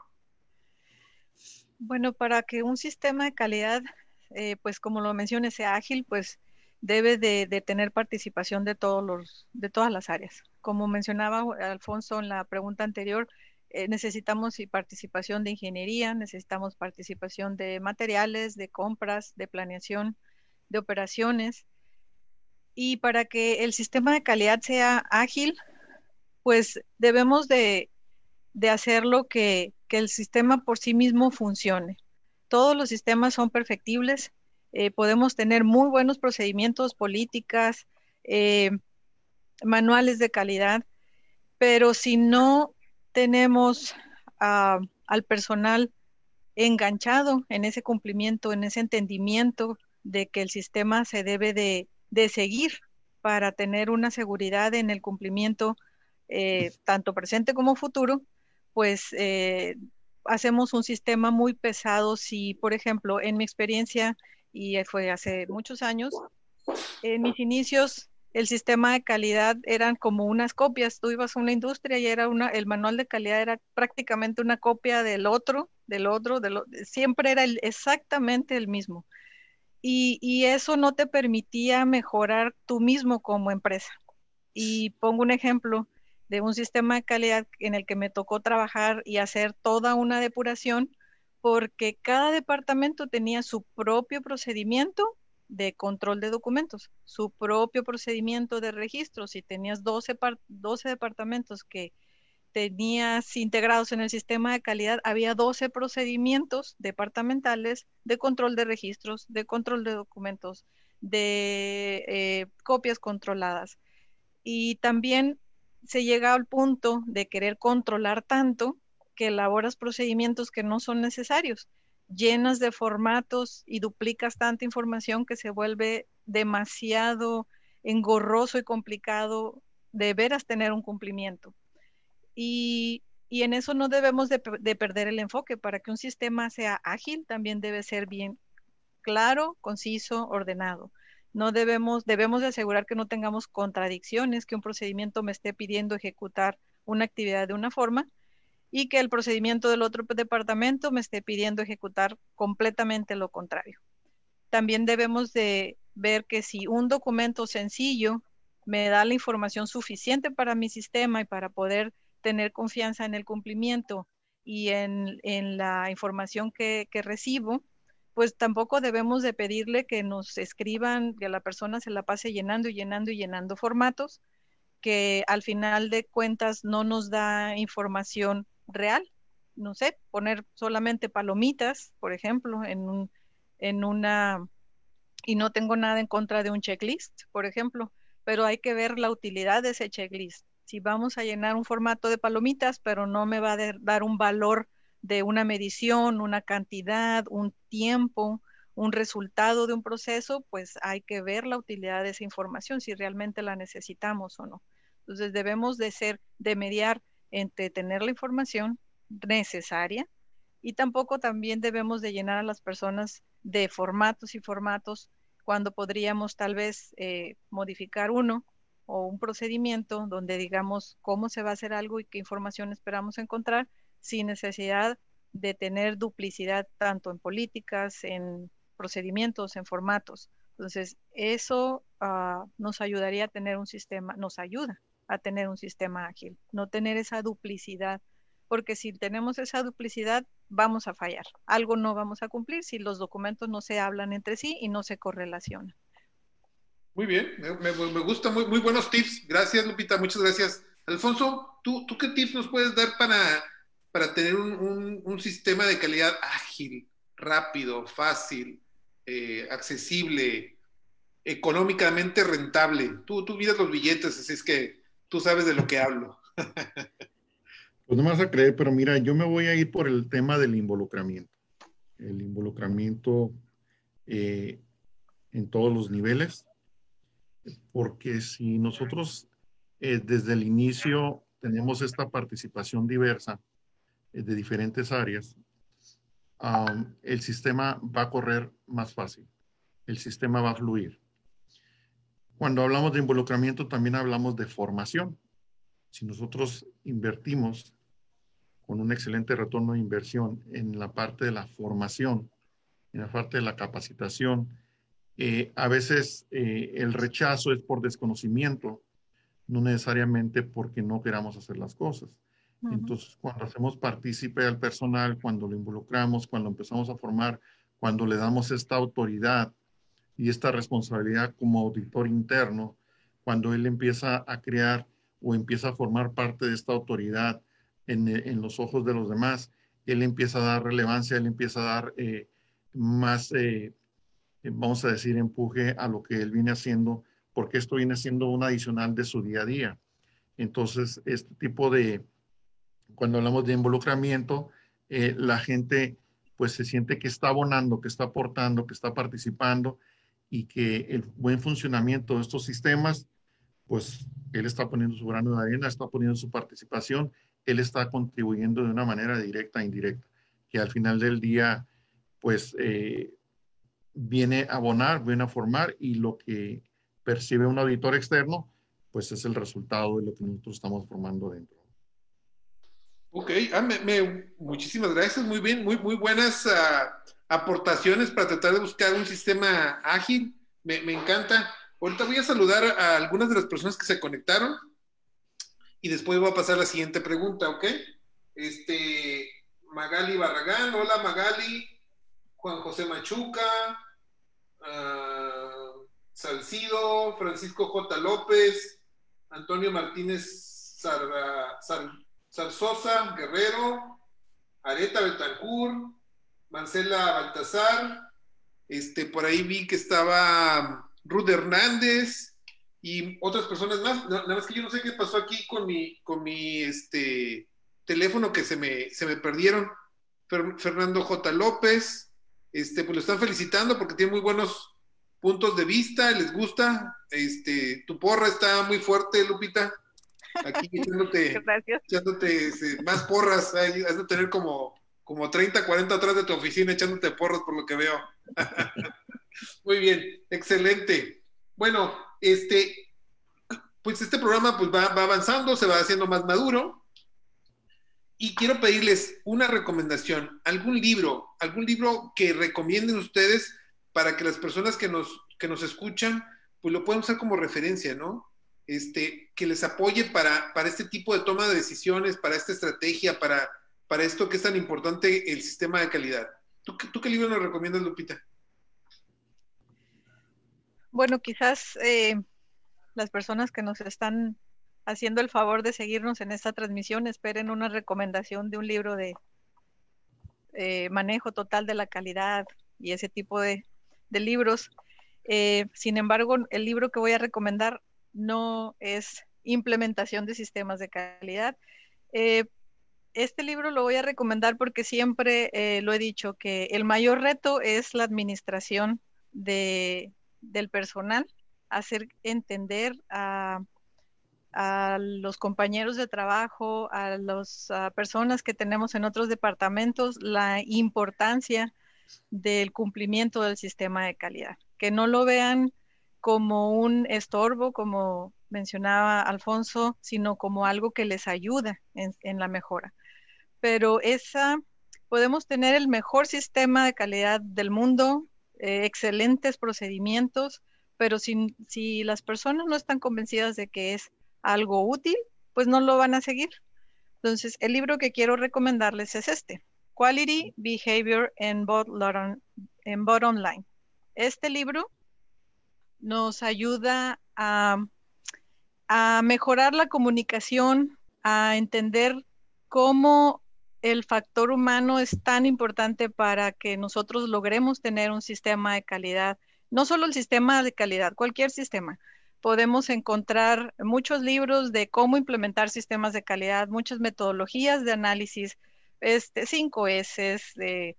Bueno, para que un sistema de calidad, eh, pues como lo mencioné, sea ágil, pues debe de, tener participación de todos los, de todas las áreas. Como mencionaba Alfonso en la pregunta anterior, eh, necesitamos participación de ingeniería, necesitamos participación de materiales, de compras, de planeación, de operaciones. Y para que el sistema de calidad sea ágil, pues debemos de, de hacerlo que, el sistema por sí mismo funcione. Todos los sistemas son perfectibles, eh, podemos tener muy buenos procedimientos, políticas, eh, manuales de calidad, pero si no tenemos al personal enganchado en ese cumplimiento, en ese entendimiento de que el sistema se debe de, seguir para tener una seguridad en el cumplimiento eh, tanto presente como futuro, pues eh, hacemos un sistema muy pesado si, por ejemplo, en mi experiencia, y fue hace muchos años, en mis inicios el sistema de calidad eran como unas copias. Tú ibas a una industria y era una, el manual de calidad era prácticamente una copia del otro, del otro, del siempre era exactamente el mismo. Y, eso no te permitía mejorar tú mismo como empresa. Y pongo un ejemplo de un sistema de calidad en el que me tocó trabajar y hacer toda una depuración porque cada departamento tenía su propio procedimiento de control de documentos, su propio procedimiento de registro. Si tenías 12, 12 departamentos que tenías integrados en el sistema de calidad, había 12 procedimientos departamentales de control de registros, de control de documentos, de eh, copias controladas. Y también se llega al punto de querer controlar tanto que elaboras procedimientos que no son necesarios llenas de formatos y duplicas tanta información que se vuelve demasiado engorroso y complicado de veras tener un cumplimiento. Y, en eso no debemos de, perder el enfoque. Para que un sistema sea ágil, también debe ser bien claro, conciso, ordenado. No debemos, debemos de asegurar que no tengamos contradicciones, que un procedimiento me esté pidiendo ejecutar una actividad de una forma y que el procedimiento del otro departamento me esté pidiendo ejecutar completamente lo contrario. También debemos de ver que si un documento sencillo me da la información suficiente para mi sistema y para poder tener confianza en el cumplimiento y en, la información que, que, recibo, pues tampoco debemos de pedirle que nos escriban, que la persona se la pase llenando y llenando y llenando formatos, que al final de cuentas no nos da información real. No sé, poner solamente palomitas, por ejemplo, en, un, en una, y no tengo nada en contra de un checklist, por ejemplo, pero hay que ver la utilidad de ese checklist. Si vamos a llenar un formato de palomitas, pero no me va a dar un valor de una medición, una cantidad, un tiempo, un resultado de un proceso, pues hay que ver la utilidad de esa información, si realmente la necesitamos o no. Entonces debemos de ser, de mediar entre tener la información necesaria y tampoco también debemos de llenar a las personas de formatos y formatos cuando podríamos tal vez eh, modificar uno o un procedimiento donde digamos cómo se va a hacer algo y qué información esperamos encontrar sin necesidad de tener duplicidad tanto en políticas, en procedimientos, en formatos. Entonces, eso ah, nos ayudaría a tener un sistema, nos ayuda a tener un sistema ágil, no tener esa duplicidad, porque si tenemos esa duplicidad vamos a fallar, algo no vamos a cumplir si los documentos no se hablan entre sí y no se correlacionan. Muy bien, me, me, gusta, muy, muy buenos tips. Gracias, Lupita, muchas gracias. Alfonso, ¿tú, tú qué tips nos puedes dar para, para tener un, un, sistema de calidad ágil, rápido, fácil, eh, accesible, económicamente rentable? Tú, tú miras los billetes, así es que tú sabes de lo que hablo. Pues no me vas a creer, pero mira, yo me voy a ir por el tema del involucramiento. El involucramiento eh, en todos los niveles, porque si nosotros eh, desde el inicio tenemos esta participación diversa eh, de diferentes áreas, el sistema va a correr más fácil, el sistema va a fluir. Cuando hablamos de involucramiento, también hablamos de formación. Si nosotros invertimos con un excelente retorno de inversión en la parte de la formación, en la parte de la capacitación, eh, a veces eh, el rechazo es por desconocimiento, no necesariamente porque no queramos hacer las cosas. Entonces, cuando hacemos partícipe al personal, cuando lo involucramos, cuando empezamos a formar, cuando le damos esta autoridad y esta responsabilidad como auditor interno, cuando él empieza a crear o empieza a formar parte de esta autoridad en, en los ojos de los demás, él empieza a dar relevancia, él empieza a dar eh, más, vamos a decir, empuje a lo que él viene haciendo, porque esto viene siendo un adicional de su día a día. Entonces, este tipo de, cuando hablamos de involucramiento, eh, la gente pues se siente que está abonando, que está aportando, que está participando y que el buen funcionamiento de estos sistemas, pues él está poniendo su grano de arena, está poniendo su participación, él está contribuyendo de una manera directa e indirecta, que al final del día, pues eh, viene a abonar, viene a formar y lo que percibe un auditor externo, pues es el resultado de lo que nosotros estamos formando dentro. Ok, ah, me, muchísimas gracias, muy bien, muy, muy buenas ah, aportaciones para tratar de buscar un sistema ágil, me, me, encanta. Ahorita voy a saludar a algunas de las personas que se conectaron y después voy a pasar a la siguiente pregunta, ¿ok? Este, Magali Barragán, hola Magali, Juan José Machuca, uh, Salcido, Francisco J. López, Antonio Martínez Zarzosa, Guerrero, Areta Betancur, Marcela Baltazar, este, por ahí vi que estaba Ruth Hernández y otras personas más. Nada más que yo no sé qué pasó aquí con mi, con mi este, teléfono que se me, se me perdieron. Fernando J. López, este, pues lo están felicitando porque tiene muy buenos puntos de vista, les gusta. Este, tu porra está muy fuerte, Lupita aquí echándote, echándote este, más porras, has de tener como, como 30, 40 atrás de tu oficina echándote porras por lo que veo. Muy bien, excelente. Bueno, este, pues este programa pues va, va avanzando, se va haciendo más maduro. Y quiero pedirles una recomendación, algún libro, algún libro que recomienden ustedes para que las personas que nos, que nos escuchan, pues lo puedan usar como referencia, ¿no? este, que les apoye para, para este tipo de toma de decisiones, para esta estrategia, para, para esto que es tan importante el sistema de calidad. ¿Tú, tú qué libro nos recomiendas, Lupita? Bueno, quizás eh, las personas que nos están haciendo el favor de seguirnos en esta transmisión esperen una recomendación de un libro de eh, manejo total de la calidad y ese tipo de, libros. Eh, sin embargo, el libro que voy a recomendar no es implementación de sistemas de calidad. Eh, este libro lo voy a recomendar porque siempre lo he dicho que el mayor reto es la administración del personal, hacer entender a, los compañeros de trabajo, a las personas que tenemos en otros departamentos, la importancia del cumplimiento del sistema de calidad, que no lo vean como un estorbo, como mencionaba Alfonso, sino como algo que les ayuda en, la mejora. Pero esa, podemos tener el mejor sistema de calidad del mundo, eh, excelentes procedimientos, pero si las personas no están convencidas de que es algo útil, pues no lo van a seguir. Entonces, el libro que quiero recomendarles es este, Quality Behavior in Bottom, in Bottom Line. Este libro nos ayuda a, mejorar la comunicación, a entender cómo el factor humano es tan importante para que nosotros logremos tener un sistema de calidad, no solo el sistema de calidad, cualquier sistema. Podemos encontrar muchos libros de cómo implementar sistemas de calidad, muchas metodologías de análisis, este, 5 S de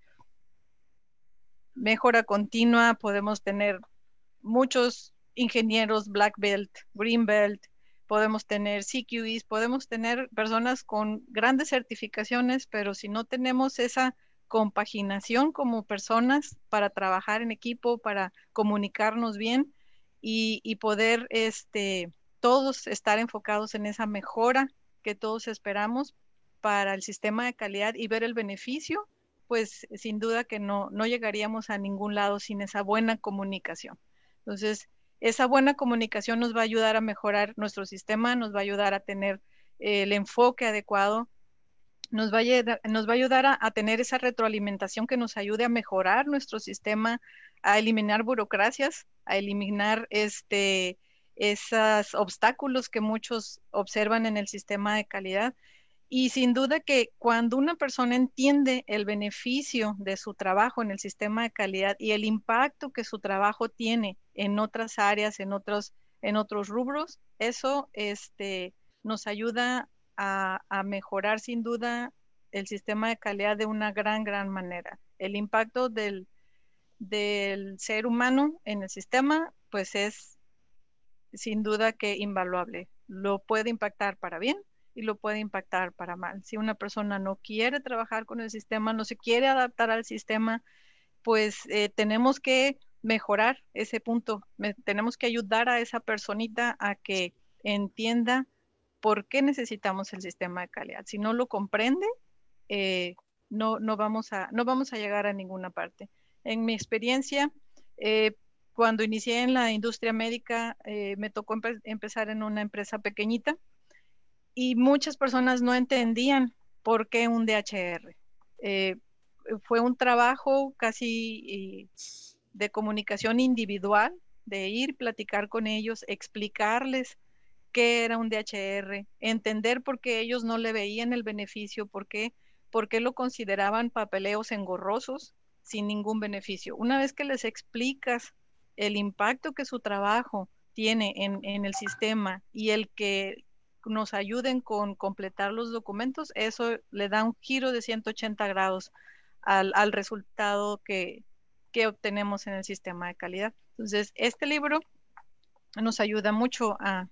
mejora continua, podemos tener muchos ingenieros black belt, green belt, podemos tener CQEs, podemos tener personas con grandes certificaciones, pero si no tenemos esa compaginación como personas para trabajar en equipo, para comunicarnos bien y, poder este, todos estar enfocados en esa mejora que todos esperamos para el sistema de calidad y ver el beneficio, pues sin duda que no, no llegaríamos a ningún lado sin esa buena comunicación. Entonces, esa buena comunicación nos va a ayudar a mejorar nuestro sistema, nos va a ayudar a tener el enfoque adecuado, nos va a, ayudar a, tener esa retroalimentación que nos ayude a mejorar nuestro sistema, a eliminar burocracias, a eliminar este, esos obstáculos que muchos observan en el sistema de calidad. Y sin duda que cuando una persona entiende el beneficio de su trabajo en el sistema de calidad y el impacto que su trabajo tiene en otras áreas, en otros, en otros rubros, eso este, nos ayuda a, mejorar sin duda el sistema de calidad de una gran, gran manera. El impacto del, del ser humano en el sistema, pues es sin duda que invaluable. Lo puede impactar para bien y lo puede impactar para mal. Si una persona no quiere trabajar con el sistema, no se quiere adaptar al sistema, pues eh, tenemos que mejorar ese punto. tenemos que ayudar a esa personita a que entienda por qué necesitamos el sistema de calidad. Si no lo comprende, eh, no, no, vamos a, no vamos a llegar a ninguna parte. En mi experiencia, eh, cuando inicié en la industria médica, eh, me tocó empezar en una empresa pequeñita y muchas personas no entendían por qué un DHR. fue un trabajo casi de comunicación individual, de ir, platicar con ellos, explicarles qué era un DHR, entender por qué ellos no le veían el beneficio, por qué por qué lo consideraban papeleos engorrosos sin ningún beneficio. Una vez que les explicas el impacto que su trabajo tiene en, el sistema y el que nos ayuden con completar los documentos, eso le da un giro de 180 grados al, resultado que, que obtenemos en el sistema de calidad. Entonces, este libro nos ayuda mucho a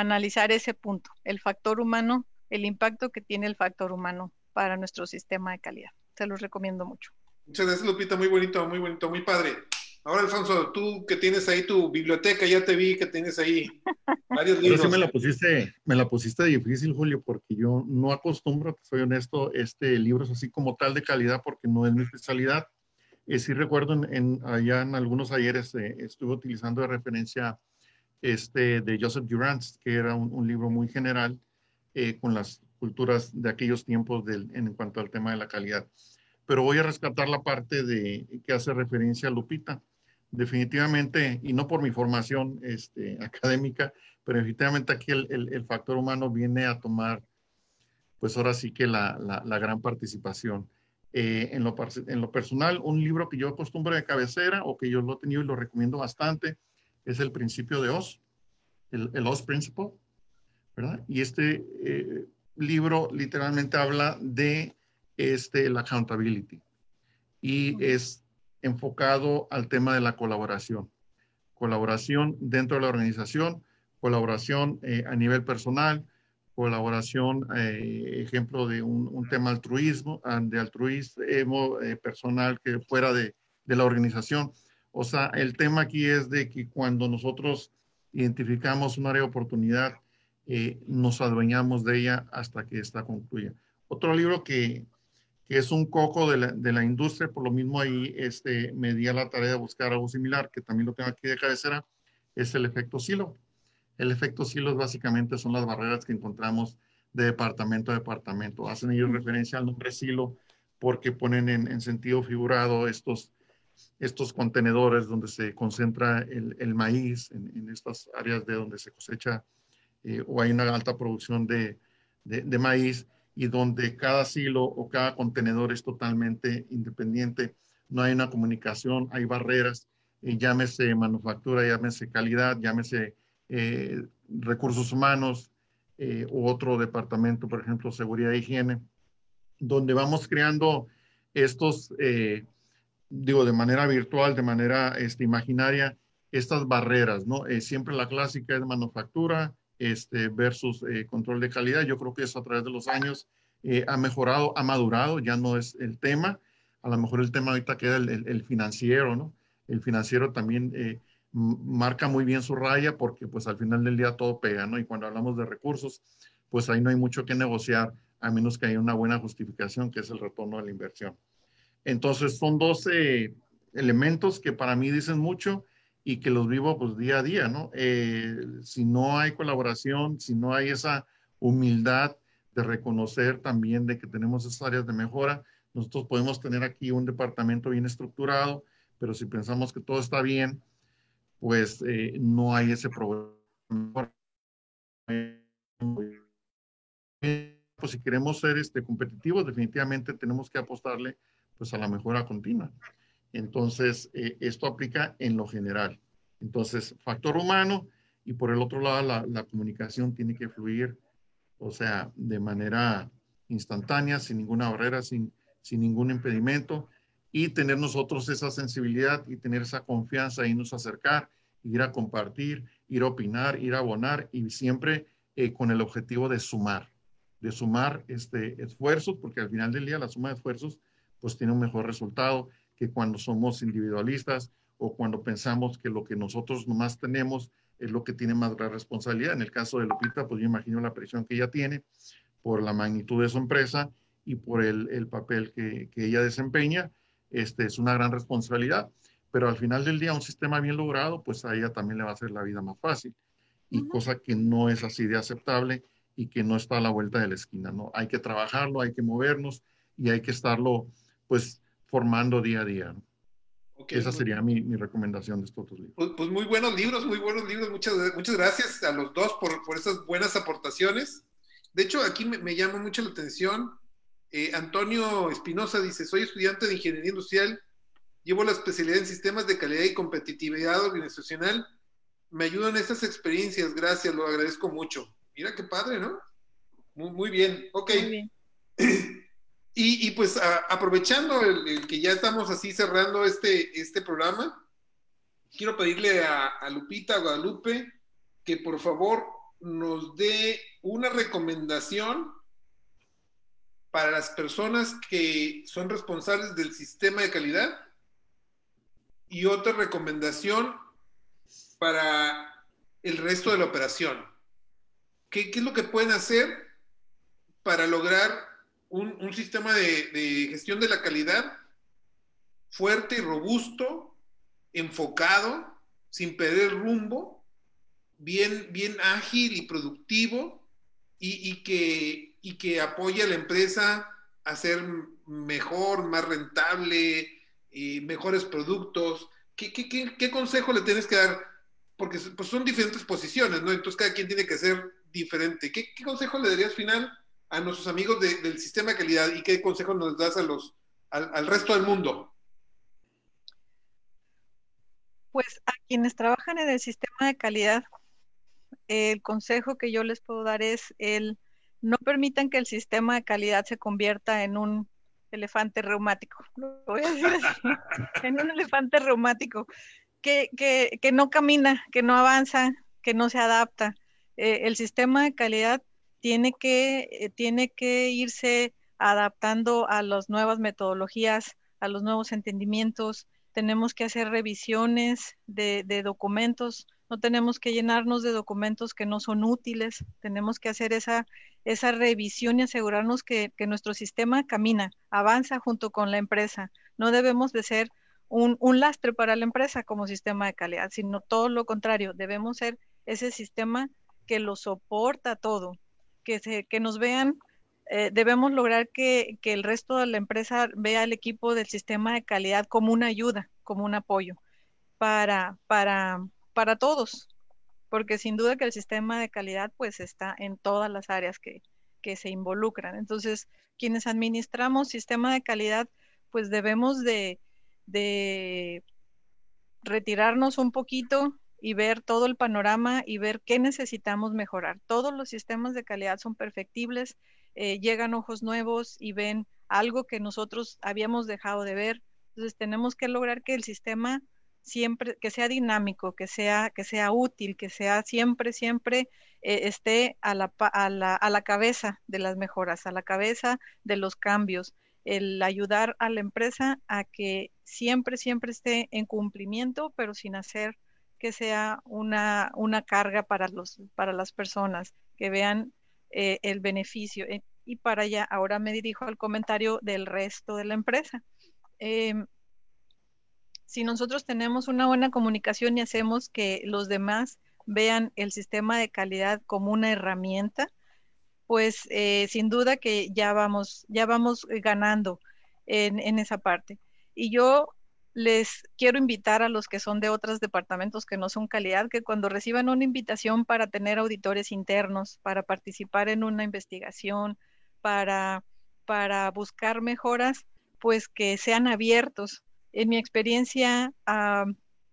analizar ese punto, el factor humano el impacto que tiene el factor humano para nuestro sistema de calidad. Se los recomiendo mucho. Muchas gracias, Lupita. Muy bonito, muy bonito, muy padre. Ahora, Alfonso, tú que tienes ahí tu biblioteca, ya te vi que tienes ahí varios libros. Sí me la pusiste, me la pusiste difícil, Julio, porque yo no acostumbro, soy honesto, este libro es así como tal de calidad porque no es mi especialidad. Eh, sí recuerdo en, allá en algunos ayeres eh, estuve utilizando de referencia este de Joseph Durant, que era un libro muy general eh, con las culturas de aquellos tiempos en cuanto al tema de la calidad. Pero voy a rescatar la parte de que hace referencia a Lupita. Definitivamente, y no por mi formación este, académica, pero definitivamente aquí el, factor humano viene a tomar, pues ahora sí que la, la, gran participación. Eh, en, lo, en, lo, personal, un libro que yo acostumbro de cabecera o que yo lo he tenido y lo recomiendo bastante es El Principio de Oz, el, el Oz Principle y este eh, libro literalmente habla de este, la accountability y es enfocado al tema de la colaboración. Colaboración dentro de la organización, colaboración eh, a nivel personal, colaboración, eh, ejemplo de un, tema altruismo, de altruismo personal que fuera de, de la organización. O sea, el tema aquí es de que cuando nosotros identificamos un área de oportunidad eh, nos adueñamos de ella hasta que esta concluya. Otro libro que, que es un coco de la, de la, industria, por lo mismo ahí este, me di a la tarea de buscar algo similar, que también lo tengo aquí de cabecera, es el efecto silo. El efecto silo básicamente son las barreras que encontramos de departamento a departamento. Hacen ellos referencia al nombre silo porque ponen en, en sentido figurado estos, estos contenedores donde se concentra el, el maíz, en, en, estas áreas de donde se cosecha eh, o hay una alta producción de, de, maíz y donde cada silo o cada contenedor es totalmente independiente. No hay una comunicación, hay barreras, eh, llámese manufactura, llámese calidad, llámese eh, recursos humanos u otro departamento, por ejemplo, seguridad e higiene, donde vamos creando estos, digo, de manera virtual, de manera este, imaginaria, estas barreras, ¿no? siempre la clásica es manufactura, este, versus eh, control de calidad. Yo creo que eso a través de los años eh, ha mejorado, ha madurado, ya no es el tema. A lo mejor el tema ahorita queda el, financiero, ¿no? El financiero también eh, marca muy bien su raya porque pues al final del día todo pega, ¿no? Y cuando hablamos de recursos, pues ahí no hay mucho que negociar a menos que haya una buena justificación, que es el retorno de la inversión. Entonces son 12 elementos que para mí dicen mucho y que los vivo pues día a día, ¿no? Eh, si no hay colaboración, si no hay esa humildad de reconocer también de que tenemos esas áreas de mejora, nosotros podemos tener aquí un departamento bien estructurado, pero si pensamos que todo está bien, pues eh, no hay ese problema. Pues si queremos ser este, competitivos, definitivamente tenemos que apostarle pues a la mejora continua. Entonces, eh, esto aplica en lo general. Entonces, factor humano y por el otro lado, la, comunicación tiene que fluir, o sea, de manera instantánea, sin ninguna barrera, sin, sin ningún impedimento y tener nosotros esa sensibilidad y tener esa confianza y nos acercar, ir a compartir, ir a opinar, ir a abonar y siempre eh, con el objetivo de sumar, de sumar este, esfuerzos, porque al final del día la suma de esfuerzos pues tiene un mejor resultado que cuando somos individualistas o cuando pensamos que lo que nosotros nomás tenemos es lo que tiene más gran responsabilidad. En el caso de Lupita, pues yo imagino la presión que ella tiene por la magnitud de su empresa y por el, el papel que, que, ella desempeña. Este, es una gran responsabilidad, pero al final del día un sistema bien logrado, pues a ella también le va a hacer la vida más fácil. Y uh -huh. cosa que no es así de aceptable y que no está a la vuelta de la esquina, ¿no? Hay que trabajarlo, hay que movernos y hay que estarlo, pues, formando día a día, ¿no? Okay, Esa sería mi, mi, recomendación de estos otros libros. Pues, pues, muy buenos libros, muy buenos libros. Muchas, muchas gracias a los dos por, por esas buenas aportaciones. De hecho, aquí me, me llama mucho la atención. Eh, Antonio Espinosa dice, soy estudiante de Ingeniería Industrial, llevo la especialidad en Sistemas de Calidad y Competitividad Organizacional. Me ayudan estas experiencias, gracias, lo agradezco mucho. Mira qué padre, ¿no? Muy, muy bien, ok. Muy bien. Y, pues aprovechando el, que ya estamos así cerrando este, este programa, quiero pedirle a, a Lupita Guadalupe que por favor nos dé una recomendación para las personas que son responsables del sistema de calidad y otra recomendación para el resto de la operación. ¿Qué, qué es lo que pueden hacer para lograr un, un sistema de, de, gestión de la calidad fuerte y robusto, enfocado, sin perder rumbo, bien, bien ágil y productivo, y, y, que, y que apoye a la empresa a ser mejor, más rentable, y mejores productos. ¿Qué, qué, qué, consejo le tienes que dar? Porque pues son diferentes posiciones, ¿no? Entonces cada quien tiene que ser diferente. ¿Qué, qué consejo le darías final a nuestros amigos de, del sistema de calidad y qué consejo nos das a los, al, resto del mundo? Pues a quienes trabajan en el sistema de calidad, el consejo que yo les puedo dar es el no permitan que el sistema de calidad se convierta en un elefante reumático, en un elefante reumático que, que, que, no camina, que no avanza, que no se adapta. Eh, el sistema de calidad tiene que, eh, tiene que irse adaptando a las nuevas metodologías, a los nuevos entendimientos. Tenemos que hacer revisiones de, documentos, no tenemos que llenarnos de documentos que no son útiles, tenemos que hacer esa, esa revisión y asegurarnos que, que nuestro sistema camina, avanza junto con la empresa. No debemos de ser un, un lastre para la empresa como sistema de calidad, sino todo lo contrario, debemos ser ese sistema que lo soporta todo, que, nos vean, eh, debemos lograr que, que, el resto de la empresa vea al equipo del sistema de calidad como una ayuda, como un apoyo para, para, para todos, porque sin duda que el sistema de calidad pues está en todas las áreas que, que se involucran. Entonces, quienes administramos sistema de calidad, pues debemos de, de retirarnos un poquito y ver todo el panorama y ver qué necesitamos mejorar. Todos los sistemas de calidad son perfectibles, eh, llegan ojos nuevos y ven algo que nosotros habíamos dejado de ver. Entonces tenemos que lograr que el sistema siempre, que sea dinámico, que sea, que sea útil, que sea siempre, siempre eh, esté a la, a, la, a la cabeza de las mejoras, a la cabeza de los cambios el ayudar a la empresa a que siempre, siempre esté en cumplimiento, pero sin hacer que sea una, una carga para, los, para las personas, que vean eh, el beneficio. Eh, y para allá, ahora me dirijo al comentario del resto de la empresa. Eh, si nosotros tenemos una buena comunicación y hacemos que los demás vean el sistema de calidad como una herramienta, pues eh, sin duda que ya vamos, ya vamos ganando en, en esa parte. Y yo les quiero invitar a los que son de otros departamentos que no son calidad, que cuando reciban una invitación para tener auditores internos, para participar en una investigación, para, para buscar mejoras, pues que sean abiertos. En mi experiencia,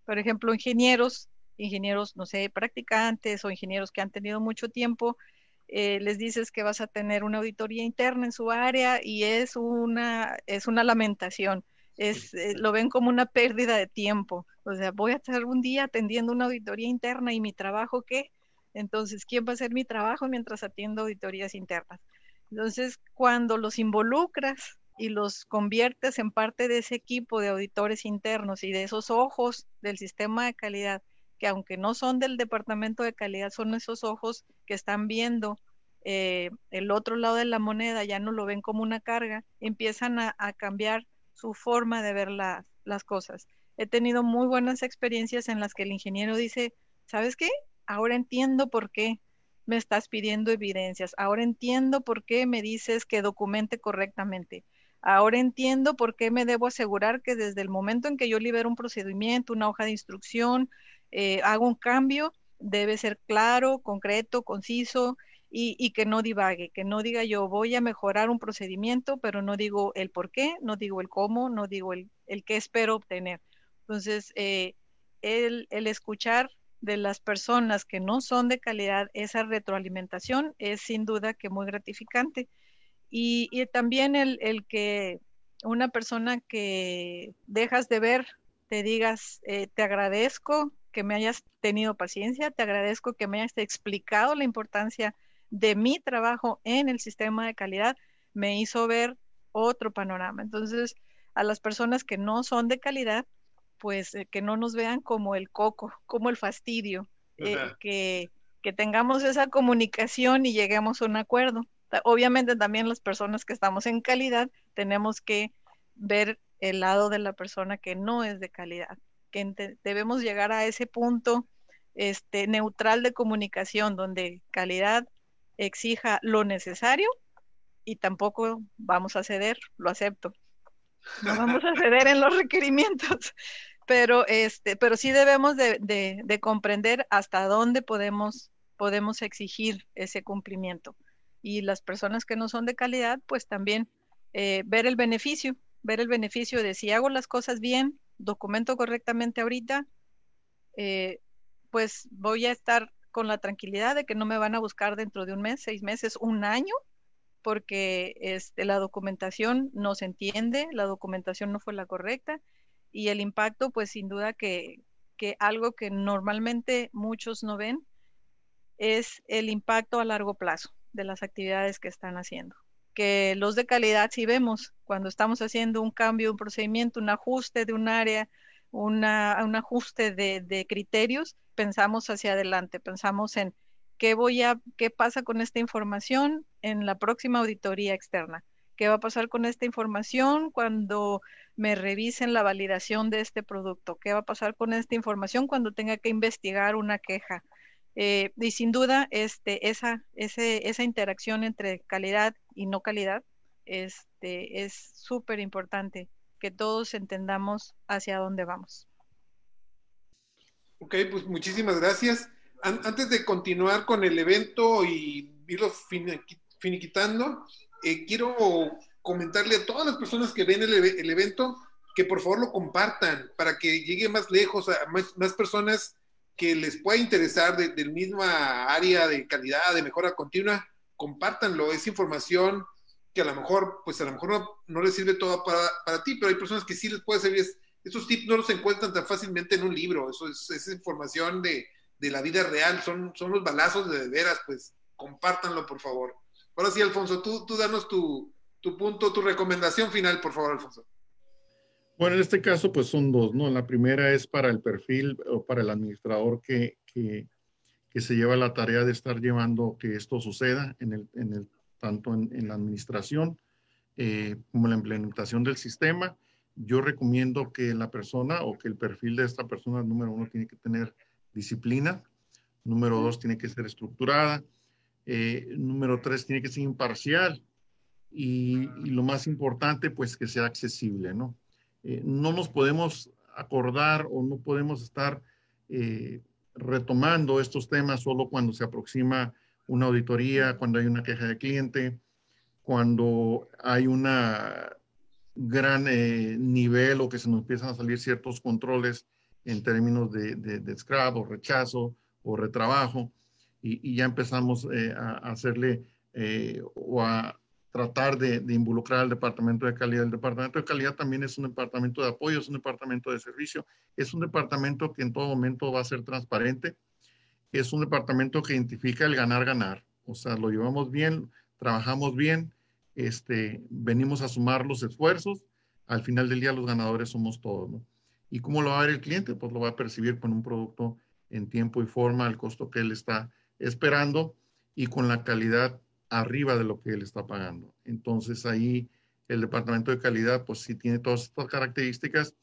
por ejemplo, ingenieros, ingenieros, no sé, practicantes o ingenieros que han tenido mucho tiempo, eh, les dices que vas a tener una auditoría interna en su área y es una, es una lamentación es, eh, lo ven como una pérdida de tiempo. O sea, voy a estar un día atendiendo una auditoría interna y mi trabajo qué? Entonces, ¿quién va a hacer mi trabajo mientras atiendo auditorías internas? Entonces, cuando los involucras y los conviertes en parte de ese equipo de auditores internos y de esos ojos del sistema de calidad, que aunque no son del departamento de calidad, son esos ojos que están viendo eh, el otro lado de la moneda, ya no lo ven como una carga, empiezan a, a cambiar su forma de ver las cosas. He tenido muy buenas experiencias en las que el ingeniero dice, ¿sabes qué? Ahora entiendo por qué me estás pidiendo evidencias. Ahora entiendo por qué me dices que documente correctamente. Ahora entiendo por qué me debo asegurar que desde el momento en que yo libero un procedimiento, una hoja de instrucción, eh, hago un cambio, debe ser claro, concreto, conciso y, que no divague, que no diga yo voy a mejorar un procedimiento, pero no digo el por qué, no digo el cómo, no digo el, el qué espero obtener. Entonces, eh, el, el, escuchar de las personas que no son de calidad esa retroalimentación es sin duda que muy gratificante. Y, y también el, el, que una persona que dejas de ver te digas, eh, te agradezco que me hayas tenido paciencia, te agradezco que me hayas explicado la importancia de mi trabajo en el sistema de calidad me hizo ver otro panorama. Entonces, a las personas que no son de calidad, pues eh, que no nos vean como el coco, como el fastidio, eh, que, que tengamos esa comunicación y lleguemos a un acuerdo. Obviamente también las personas que estamos en calidad tenemos que ver el lado de la persona que no es de calidad, que debemos llegar a ese punto este, neutral de comunicación donde calidad exija lo necesario y tampoco vamos a ceder, lo acepto. No vamos a ceder en los requerimientos, pero, este, pero sí debemos de, de, comprender hasta dónde podemos, podemos exigir ese cumplimiento. Y las personas que no son de calidad, pues también eh, ver el beneficio, ver el beneficio de si hago las cosas bien, documento correctamente ahorita, eh, pues voy a estar con la tranquilidad de que no me van a buscar dentro de un mes, seis meses, un año, porque este, la documentación no se entiende, la documentación no fue la correcta y el impacto, pues sin duda que, que algo que normalmente muchos no ven es el impacto a largo plazo de las actividades que están haciendo. Que los de calidad sí vemos cuando estamos haciendo un cambio, un procedimiento, un ajuste de un área, una, un ajuste de, criterios, pensamos hacia adelante, pensamos en qué voy a, qué pasa con esta información en la próxima auditoría externa, qué va a pasar con esta información cuando me revisen la validación de este producto, qué va a pasar con esta información cuando tenga que investigar una queja. Eh, y sin duda, este, esa, ese, esa interacción entre calidad y no calidad este, es súper importante que todos entendamos hacia dónde vamos. Ok, pues muchísimas gracias. antes de continuar con el evento y irlo finiquitando, eh, quiero comentarle a todas las personas que ven el, evento que por favor lo compartan para que llegue más lejos a más, personas que les pueda interesar del misma área de calidad, de mejora continua, compártanlo. Es información que a lo mejor, pues a lo mejor no, no les sirve todo para, para, ti, pero hay personas que sí les puede servir. Esos tips no los encuentran tan fácilmente en un libro, eso es, es información de, de, la vida real, son, son los balazos de, veras, pues compártanlo, por favor. Ahora sí, Alfonso, tú, tú danos tu, tu punto, tu recomendación final, por favor, Alfonso. Bueno, en este caso, pues son dos, ¿no? La primera es para el perfil o para el administrador que, que, que se lleva la tarea de estar llevando que esto suceda en el, en el tanto en, la administración eh, como en la implementación del sistema. Yo recomiendo que la persona o que el perfil de esta persona, número uno, tiene que tener disciplina, número dos, tiene que ser estructurada, eh, número tres, tiene que ser imparcial y, lo más importante, pues que sea accesible, ¿no? Eh, no nos podemos acordar o no podemos estar eh, retomando estos temas solo cuando se aproxima una auditoría, cuando hay una queja de cliente, cuando hay una gran eh, nivel o que se nos empiezan a salir ciertos controles en términos de, de, scrap o rechazo o retrabajo y, ya empezamos eh, a, hacerle eh, o a tratar de, involucrar al departamento de calidad. El departamento de calidad también es un departamento de apoyo, es un departamento de servicio, es un departamento que en todo momento va a ser transparente, es un departamento que identifica el ganar-ganar, o sea, lo llevamos bien, trabajamos bien, este, venimos a sumar los esfuerzos, al final del día los ganadores somos todos, ¿no? ¿Y cómo lo va a ver el cliente? Pues lo va a percibir con un producto en tiempo y forma, al costo que él está esperando y con la calidad arriba de lo que él está pagando. Entonces ahí el departamento de calidad, pues sí tiene todas estas características,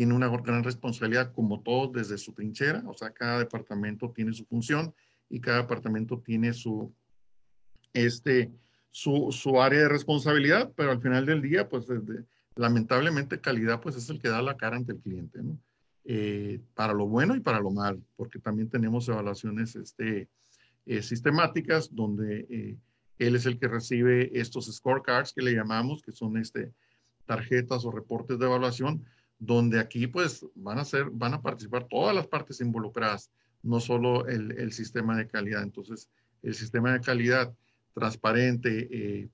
tiene una gran responsabilidad como todos desde su trinchera, o sea, cada departamento tiene su función y cada departamento tiene su, este, su, su área de responsabilidad, pero al final del día, pues lamentablemente calidad, pues es el que da la cara ante el cliente, ¿no? Eh, para lo bueno y para lo malo, porque también tenemos evaluaciones este, eh, sistemáticas donde eh, él es el que recibe estos scorecards que le llamamos, que son este, tarjetas o reportes de evaluación, donde aquí pues van a ser, van a participar todas las partes involucradas, no solo el, el sistema de calidad. Entonces, el sistema de calidad transparente, eh,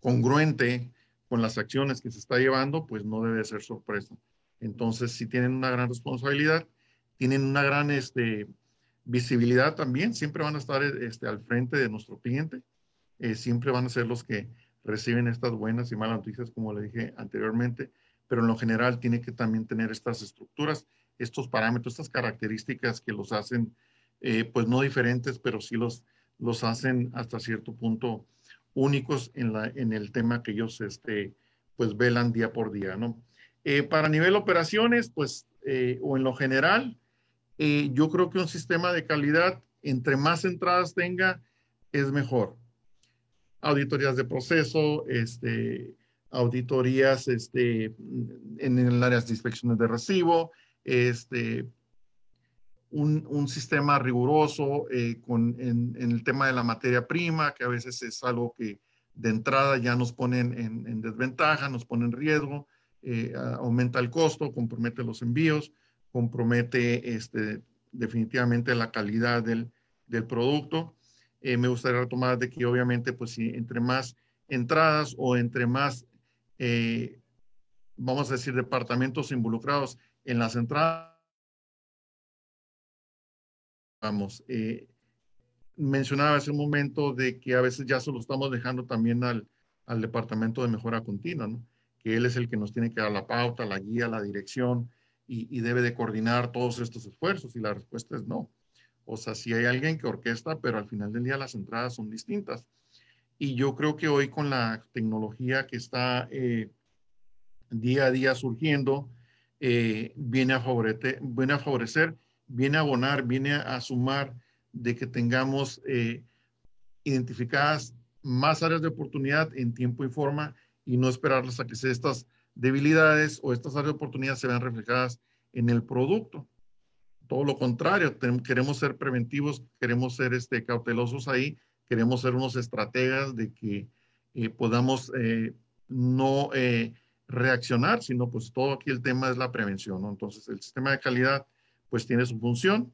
congruente con las acciones que se está llevando, pues no debe ser sorpresa. Entonces, si tienen una gran responsabilidad, tienen una gran este, visibilidad también, siempre van a estar este, al frente de nuestro cliente, eh, siempre van a ser los que reciben estas buenas y malas noticias, como le dije anteriormente, pero en lo general tiene que también tener estas estructuras, estos parámetros, estas características que los hacen, eh, pues no diferentes, pero sí los, los hacen hasta cierto punto únicos en, la, en el tema que ellos este, pues velan día por día, ¿no? Eh, para nivel operaciones, pues, eh, o en lo general, yo creo que un sistema de calidad, entre más entradas tenga, es mejor. Auditorías de proceso, este, auditorías este, en el área de inspecciones de recibo, este, un, sistema riguroso eh, con, en, el tema de la materia prima, que a veces es algo que de entrada ya nos ponen en, desventaja, nos pone en riesgo, eh, aumenta el costo, compromete los envíos, compromete este, definitivamente la calidad del, del producto. Eh, me gustaría retomar de que obviamente, pues si entre más entradas o entre más, vamos a decir, departamentos involucrados en las entradas, vamos, eh, mencionaba hace un momento de que a veces ya se lo estamos dejando también al, al departamento de mejora continua, que él es el que nos tiene que dar la pauta, la guía, la dirección y, y, debe de coordinar todos estos esfuerzos y la respuesta es no. O sea, si hay alguien que orquesta, pero al final del día las entradas son distintas. Y yo creo que hoy con la tecnología que está eh, día a día surgiendo, eh, viene, a viene a favorecer viene a abonar, viene a sumar de que tengamos eh, identificadas más áreas de oportunidad en tiempo y forma y no esperarlas a que estas debilidades o estas áreas de oportunidad se vean reflejadas en el producto. Todo lo contrario, queremos ser preventivos, queremos ser este, cautelosos ahí, queremos ser unos estrategas de que eh, podamos eh, no reaccionar, sino pues todo aquí el tema es la prevención. Entonces, el sistema de calidad pues tiene su función,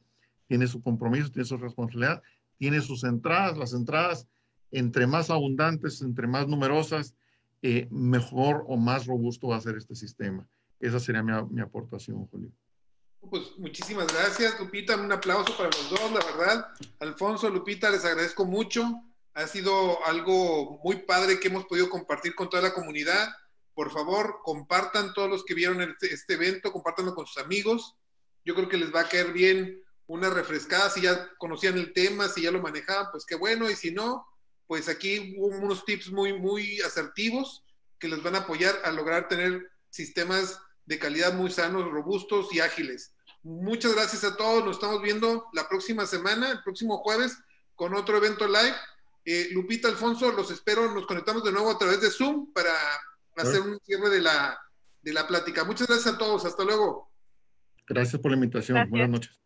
tiene su compromiso, tiene su responsabilidad, tiene sus entradas. Las entradas, entre más abundantes, entre más numerosas, eh, mejor o más robusto va a ser este sistema. Esa sería mi, mi aportación, Julio. Pues muchísimas gracias, Lupita. Un aplauso para los dos, la verdad. Alfonso, Lupita, les agradezco mucho. Ha sido algo muy padre que hemos podido compartir con toda la comunidad. Por favor, compartan todos los que vieron este, este evento, compártanlo con sus amigos yo creo que les va a caer bien una refrescada, si ya conocían el tema, si ya lo manejaban, pues qué bueno, y si no, pues aquí hubo unos tips muy, muy asertivos que les van a apoyar a lograr tener sistemas de calidad muy sanos, robustos y ágiles. Muchas gracias a todos, nos estamos viendo la próxima semana, el próximo jueves, con otro evento live. Eh, Lupita, Alfonso, los espero, nos conectamos de nuevo a través de Zoom para hacer un cierre de la, de la plática. Muchas gracias a todos, hasta luego. Gracias por la invitación. Buenas noches.